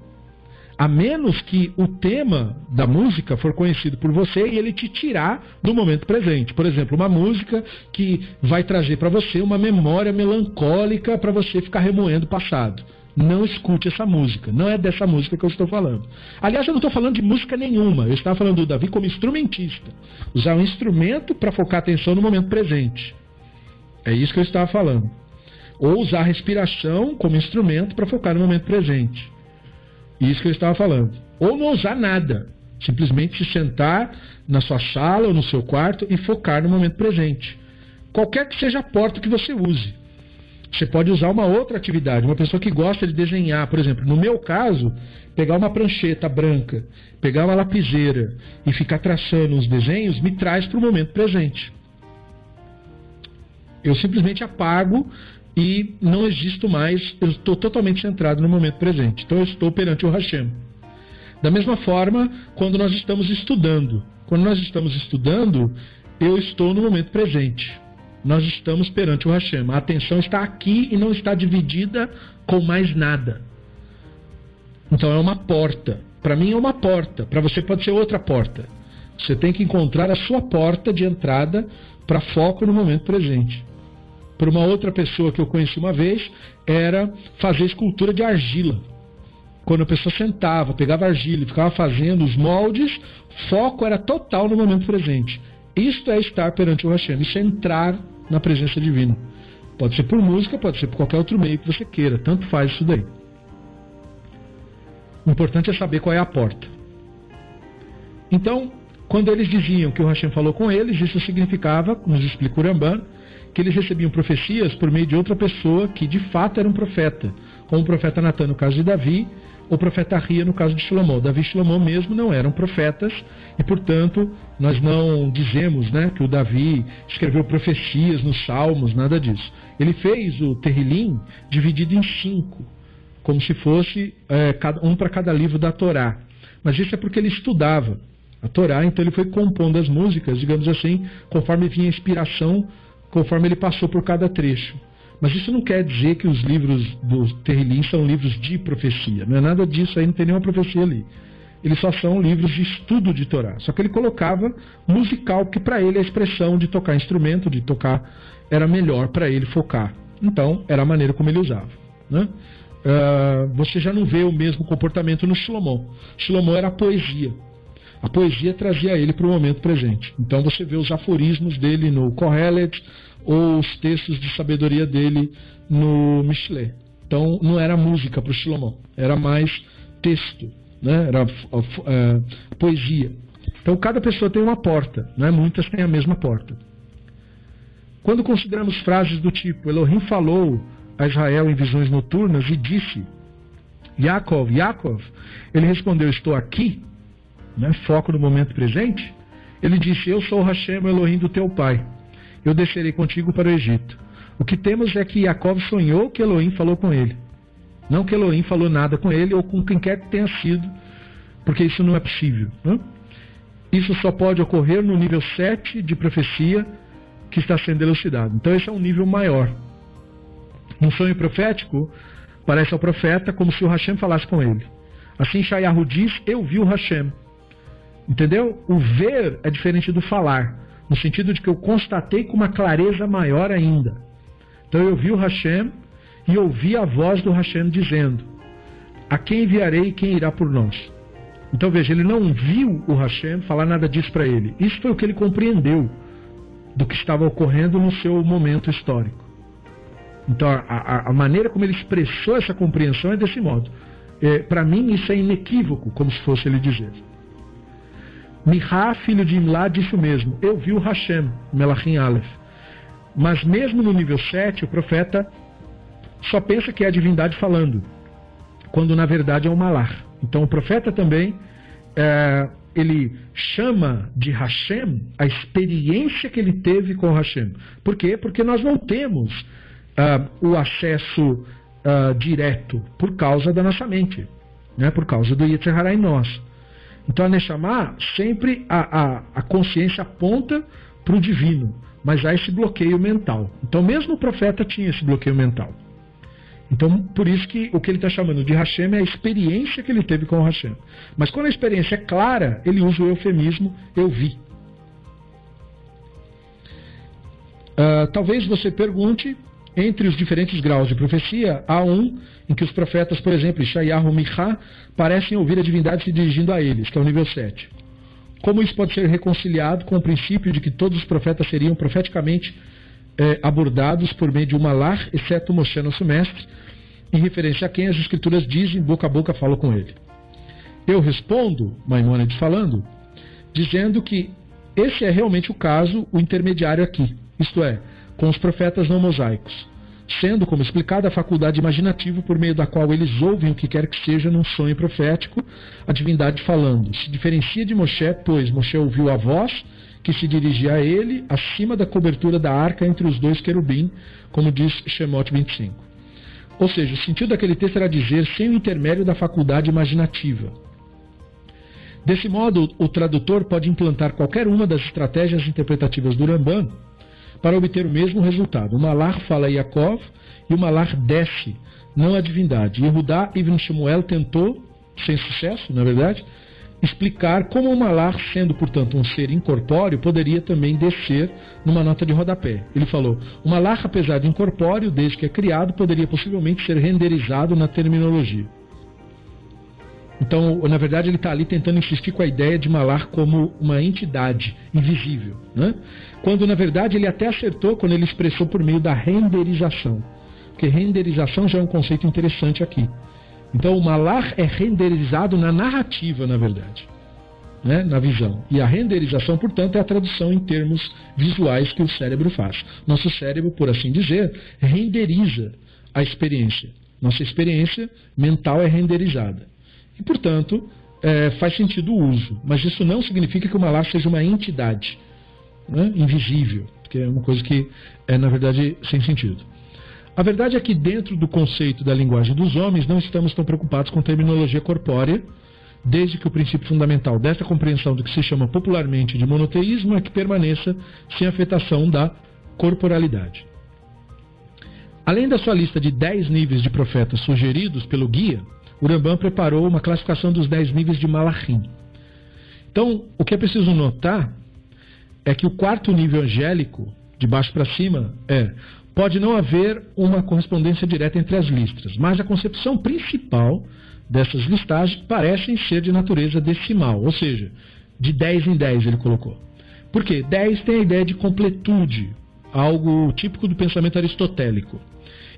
Speaker 1: A menos que o tema da música for conhecido por você e ele te tirar do momento presente. Por exemplo, uma música que vai trazer para você uma memória melancólica para você ficar remoendo o passado. Não escute essa música. Não é dessa música que eu estou falando. Aliás, eu não estou falando de música nenhuma. Eu estava falando do Davi como instrumentista. Usar um instrumento para focar atenção no momento presente. É isso que eu estava falando. Ou usar a respiração como instrumento para focar no momento presente. Isso que eu estava falando. Ou não usar nada. Simplesmente se sentar na sua sala ou no seu quarto e focar no momento presente. Qualquer que seja a porta que você use. Você pode usar uma outra atividade. Uma pessoa que gosta de desenhar, por exemplo, no meu caso, pegar uma prancheta branca, pegar uma lapiseira e ficar traçando uns desenhos, me traz para o momento presente. Eu simplesmente apago e não existo mais, eu estou totalmente centrado no momento presente. Então eu estou perante o Hashem. Da mesma forma, quando nós estamos estudando. Quando nós estamos estudando, eu estou no momento presente. Nós estamos perante o Hashem. A atenção está aqui e não está dividida com mais nada. Então é uma porta. Para mim é uma porta. Para você pode ser outra porta. Você tem que encontrar a sua porta de entrada para foco no momento presente por uma outra pessoa que eu conheci uma vez, era fazer escultura de argila. Quando a pessoa sentava, pegava argila e ficava fazendo os moldes, foco era total no momento presente. Isto é estar perante o Hashem, isso é entrar na presença divina. Pode ser por música, pode ser por qualquer outro meio que você queira, tanto faz isso daí. O importante é saber qual é a porta. Então, quando eles diziam que o Hashem falou com eles, isso significava, nos explica o Ramban, que eles recebiam profecias por meio de outra pessoa que de fato era um profeta, como o profeta Natan no caso de Davi, ou o profeta Ria no caso de Shlomo. Davi e Shlomo mesmo não eram profetas e, portanto, nós não dizemos né, que o Davi escreveu profecias nos Salmos, nada disso. Ele fez o Terrilim dividido em cinco, como se fosse é, um para cada livro da Torá. Mas isso é porque ele estudava a Torá, então ele foi compondo as músicas, digamos assim, conforme vinha a inspiração conforme ele passou por cada trecho. Mas isso não quer dizer que os livros do Terrilim são livros de profecia. Não é nada disso aí, não tem nenhuma profecia ali. Eles só são livros de estudo de Torá. Só que ele colocava musical, porque para ele a expressão de tocar instrumento, de tocar, era melhor para ele focar. Então, era a maneira como ele usava. Né? Uh, você já não vê o mesmo comportamento no Shlomo. Shlomo era a poesia. A poesia trazia ele para o momento presente. Então você vê os aforismos dele no Kohelet ou os textos de sabedoria dele no Michelet. Então não era música para o Shlomo, era mais texto, né? era uh, poesia. Então cada pessoa tem uma porta, né? muitas têm a mesma porta. Quando consideramos frases do tipo Elohim falou a Israel em visões noturnas e disse Yaakov, Yaakov, ele respondeu, estou aqui, né, foco no momento presente, ele disse: Eu sou o Hashem, o Elohim do teu pai. Eu descerei contigo para o Egito. O que temos é que Jacob sonhou que Elohim falou com ele. Não que Elohim falou nada com ele ou com quem quer que tenha sido, porque isso não é possível. Né? Isso só pode ocorrer no nível 7 de profecia que está sendo elucidado. Então, esse é um nível maior. Um sonho profético parece ao profeta como se o Hashem falasse com ele. Assim, Shayahu diz: Eu vi o Hashem. Entendeu? O ver é diferente do falar, no sentido de que eu constatei com uma clareza maior ainda. Então eu vi o Hashem e ouvi a voz do Hashem dizendo: A quem enviarei e quem irá por nós? Então veja, ele não viu o Hashem falar nada disso para ele. Isso foi o que ele compreendeu do que estava ocorrendo no seu momento histórico. Então a, a, a maneira como ele expressou essa compreensão é desse modo. É, para mim isso é inequívoco, como se fosse ele dizer. Mihá, filho de Imlá, disse o mesmo. Eu vi o Hashem, Melachim Aleph. Mas mesmo no nível 7, o profeta só pensa que é a divindade falando, quando na verdade é o Malar. Então o profeta também, é, ele chama de Hashem a experiência que ele teve com Hashem. Por quê? Porque nós não temos uh, o acesso uh, direto por causa da nossa mente, né? por causa do Yetzirah em nós. Então a Neshama, sempre a, a, a consciência aponta para o divino, mas há esse bloqueio mental. Então, mesmo o profeta tinha esse bloqueio mental. Então, por isso que o que ele está chamando de Hashem é a experiência que ele teve com o Hashem. Mas quando a experiência é clara, ele usa o eufemismo eu vi. Uh, talvez você pergunte, entre os diferentes graus de profecia, há um em que os profetas, por exemplo, Ishayahu Michá, parecem ouvir a divindade se dirigindo a eles, que é o nível 7. Como isso pode ser reconciliado com o princípio de que todos os profetas seriam profeticamente eh, abordados por meio de uma lar, exceto Moshe, nosso mestre, em referência a quem as escrituras dizem, boca a boca falo com ele? Eu respondo, Maimonides falando, dizendo que esse é realmente o caso, o intermediário aqui, isto é, com os profetas não mosaicos sendo, como explicado, a faculdade imaginativa por meio da qual eles ouvem o que quer que seja num sonho profético, a divindade falando. Se diferencia de Moshe, pois Moshe ouviu a voz que se dirigia a ele acima da cobertura da arca entre os dois querubim, como diz Shemot 25. Ou seja, o sentido daquele texto era dizer sem o intermédio da faculdade imaginativa. Desse modo, o tradutor pode implantar qualquer uma das estratégias interpretativas do Ramban para obter o mesmo resultado. O Malar fala Yaakov e o Malar desce, não a divindade. E Rudá Ibn Shemuel tentou, sem sucesso, na verdade, explicar como o Malar, sendo portanto um ser incorpóreo, poderia também descer numa nota de rodapé. Ele falou: o Malar, apesar de incorpóreo, desde que é criado, poderia possivelmente ser renderizado na terminologia. Então, na verdade, ele está ali tentando insistir com a ideia de Malar como uma entidade invisível. Né? Quando, na verdade, ele até acertou quando ele expressou por meio da renderização. Porque renderização já é um conceito interessante aqui. Então, o Malar é renderizado na narrativa, na verdade. Né? Na visão. E a renderização, portanto, é a tradução em termos visuais que o cérebro faz. Nosso cérebro, por assim dizer, renderiza a experiência. Nossa experiência mental é renderizada. E, portanto, é, faz sentido o uso. Mas isso não significa que o malar seja uma entidade né, invisível, que é uma coisa que é, na verdade, sem sentido. A verdade é que, dentro do conceito da linguagem dos homens, não estamos tão preocupados com terminologia corpórea, desde que o princípio fundamental desta compreensão do que se chama popularmente de monoteísmo é que permaneça sem afetação da corporalidade. Além da sua lista de 10 níveis de profetas sugeridos pelo guia, o Rambam preparou uma classificação dos dez níveis de Malachim. Então, o que é preciso notar é que o quarto nível angélico, de baixo para cima, é pode não haver uma correspondência direta entre as listas, mas a concepção principal dessas listagens parecem ser de natureza decimal, ou seja, de 10 em 10 ele colocou. Por quê? 10 tem a ideia de completude, algo típico do pensamento aristotélico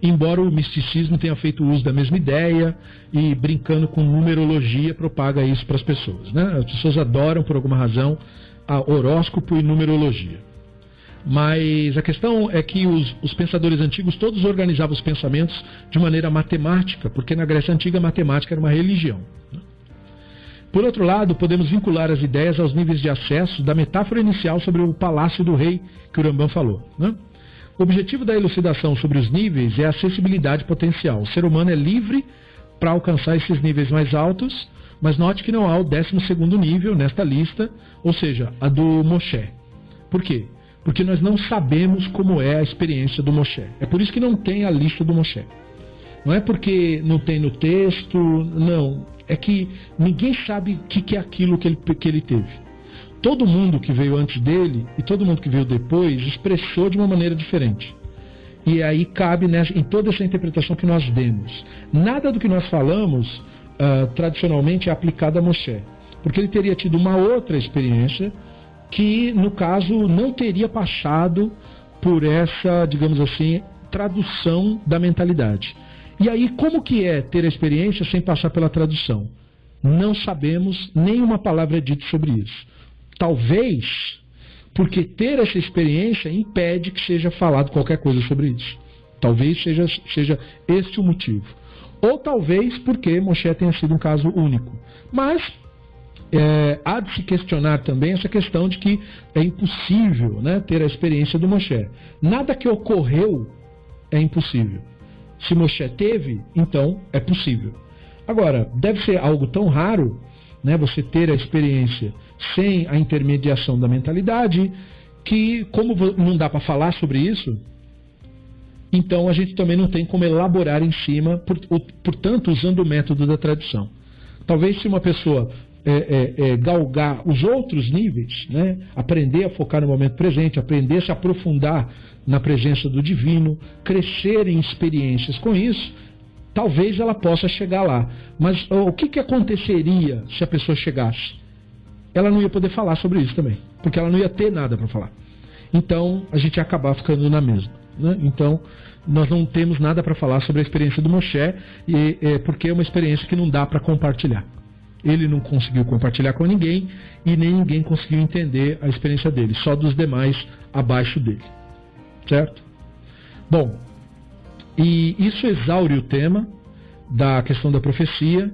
Speaker 1: embora o misticismo tenha feito uso da mesma ideia e brincando com numerologia propaga isso para as pessoas. Né? As pessoas adoram, por alguma razão, horóscopo e numerologia. Mas a questão é que os, os, pensadores antigos todos organizavam os pensamentos de maneira matemática, porque na Grécia Antiga a matemática era uma religião. Né? Por outro lado, podemos vincular as ideias aos níveis de acesso da metáfora inicial sobre o palácio do rei que o Rambam falou. Né? O objetivo da elucidação sobre os níveis é a acessibilidade potencial. O ser humano é livre para alcançar esses níveis mais altos, mas note que não há o 12 nível nesta lista, ou seja, a do Moshe. Por quê? Porque nós não sabemos como é a experiência do Moshe. É por isso que não tem a lista do Moshe. Não é porque não tem no texto, não. É que ninguém sabe o que é aquilo que ele, que ele teve todo mundo que veio antes dele e todo mundo que veio depois expressou de uma maneira diferente. E aí cabe nessa, em toda essa interpretação que nós demos. Nada do que nós falamos uh, tradicionalmente é aplicado a Moshe, porque ele teria tido uma outra experiência que, no caso, não teria passado por essa, digamos assim, tradução da mentalidade. E aí, como que é ter a experiência sem passar pela tradução? Não sabemos, nenhuma palavra é dita sobre isso. Talvez porque ter essa experiência impede que seja falado qualquer coisa sobre isso. Talvez seja, seja este o motivo. Ou talvez porque Moshe tenha sido um caso único. Mas é, há de se questionar também essa questão de que é impossível né, ter a experiência do Moshe. Nada que ocorreu é impossível. Se Moshe teve, então é possível. Agora, deve ser algo tão raro né, você ter a experiência sem a intermediação da mentalidade, que, como não dá para falar sobre isso, então a gente também não tem como elaborar em cima, portanto, usando o método da tradição. Talvez se uma pessoa é, é, é, galgar os outros níveis, né? aprender a focar no momento presente, aprender a se aprofundar na presença do divino, crescer em experiências com isso, talvez ela possa chegar lá. Mas o que, que aconteceria se a pessoa chegasse? Ela não ia poder falar sobre isso também, porque ela não ia ter nada para falar. Então a gente ia acabar ficando na mesma. Né? Então nós não temos nada para falar sobre a experiência do Moshe, e, é, porque é uma experiência que não dá para compartilhar. Ele não conseguiu compartilhar com ninguém e nem ninguém conseguiu entender a experiência dele, só dos demais abaixo dele. Certo? Bom, e isso exaure o tema da questão da profecia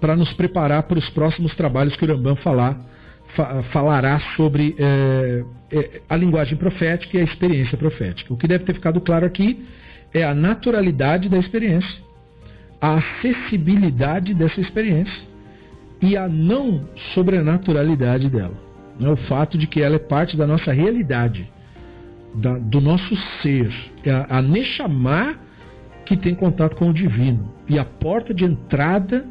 Speaker 1: para nos preparar para os próximos trabalhos que o Rambam falar, fa, falará sobre é, é, a linguagem profética e a experiência profética. O que deve ter ficado claro aqui é a naturalidade da experiência, a acessibilidade dessa experiência e a não sobrenaturalidade dela. Né? O fato de que ela é parte da nossa realidade, da, do nosso ser. É a, a que tem contato com o divino. E a porta de entrada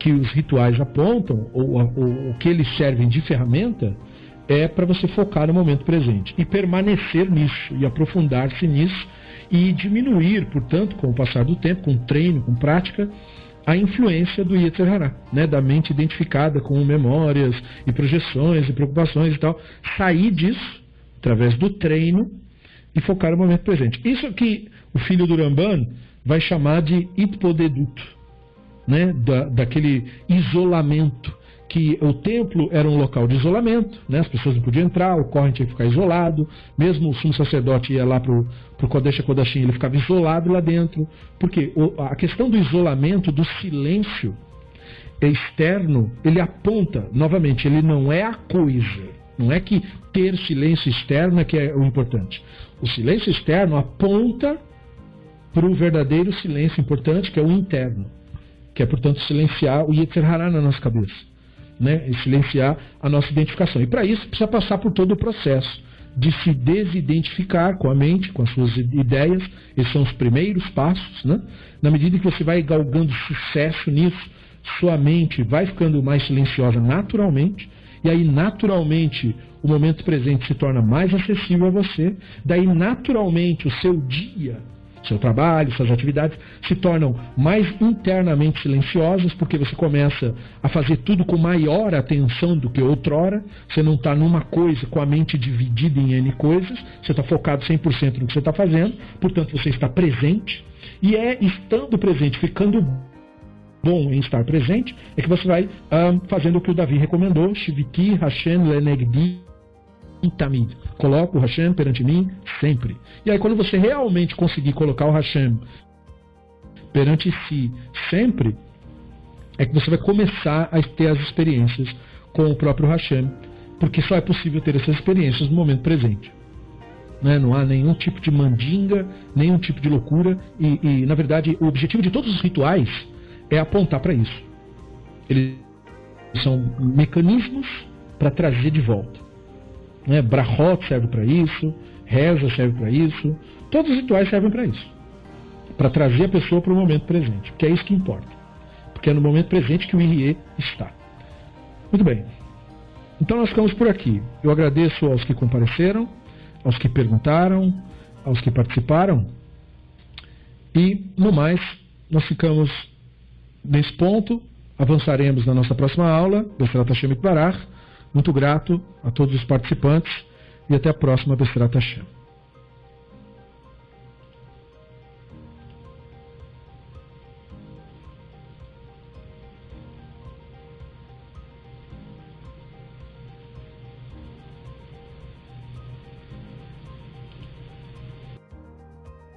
Speaker 1: que os rituais apontam, ou, ou o que eles servem de ferramenta, é para você focar no momento presente e permanecer nisso e aprofundar-se nisso e diminuir, portanto, com o passar do tempo, com treino, com prática, a influência do Yetzer né, da mente identificada com memórias e projeções e preocupações e tal, sair disso através do treino e focar no momento presente. Isso que o filho do Ramban vai chamar de hipodeduto, né? Da, daquele isolamento que o templo era um local de isolamento, né? as pessoas não podiam entrar, o Corre tinha que ficar isolado, mesmo o sumo sacerdote ia lá para o Kodesh Kodashim, ele ficava isolado lá dentro, porque a questão do isolamento, do silêncio externo, ele aponta, novamente, ele não é a coisa, não é que ter silêncio externo é que é o importante. O silêncio externo aponta para o verdadeiro silêncio importante, que é o interno, que é, portanto, silenciar o Yetzer Hará na nossa cabeça, né? e silenciar a nossa identificação. E para isso precisa passar por todo o processo de se desidentificar com a mente, com as suas ideias, esses são os primeiros passos. Né? Na medida que você vai galgando sucesso nisso, sua mente vai ficando mais silenciosa naturalmente, e aí naturalmente o momento presente se torna mais acessível a você, daí naturalmente o seu dia seu trabalho, suas atividades se tornam mais internamente silenciosas, porque você começa a fazer tudo com maior atenção do que outrora. Você não está numa coisa com a mente dividida em N coisas, você está focado 100% no que você está fazendo, portanto você está presente. E é estando presente, ficando bom em estar presente, é que você vai ah, fazendo o que o Davi recomendou: Shiviti Hashem Lenegdi Tamid. Coloca o Hashem perante mim sempre. E aí, quando você realmente conseguir colocar o Hashem perante si sempre, é que você vai começar a ter as experiências com o próprio Hashem, porque só é possível ter essas experiências no momento presente. Né? Não há nenhum tipo de mandinga, nenhum tipo de loucura, e, e na verdade o objetivo de todos os rituais é apontar para isso. Eles são mecanismos para trazer de volta. Né? Brahot serve para isso, reza serve para isso, todos os rituais servem para isso. Para trazer a pessoa para o momento presente, porque é isso que importa. Porque é no momento presente que o Irie está. Muito bem. Então nós ficamos por aqui. Eu agradeço aos que compareceram, aos que perguntaram, aos que participaram. E, no mais, nós ficamos nesse ponto. Avançaremos na nossa próxima aula, Besrat Hashem Barach muito grato a todos os participantes e até a próxima Besserat Hashem.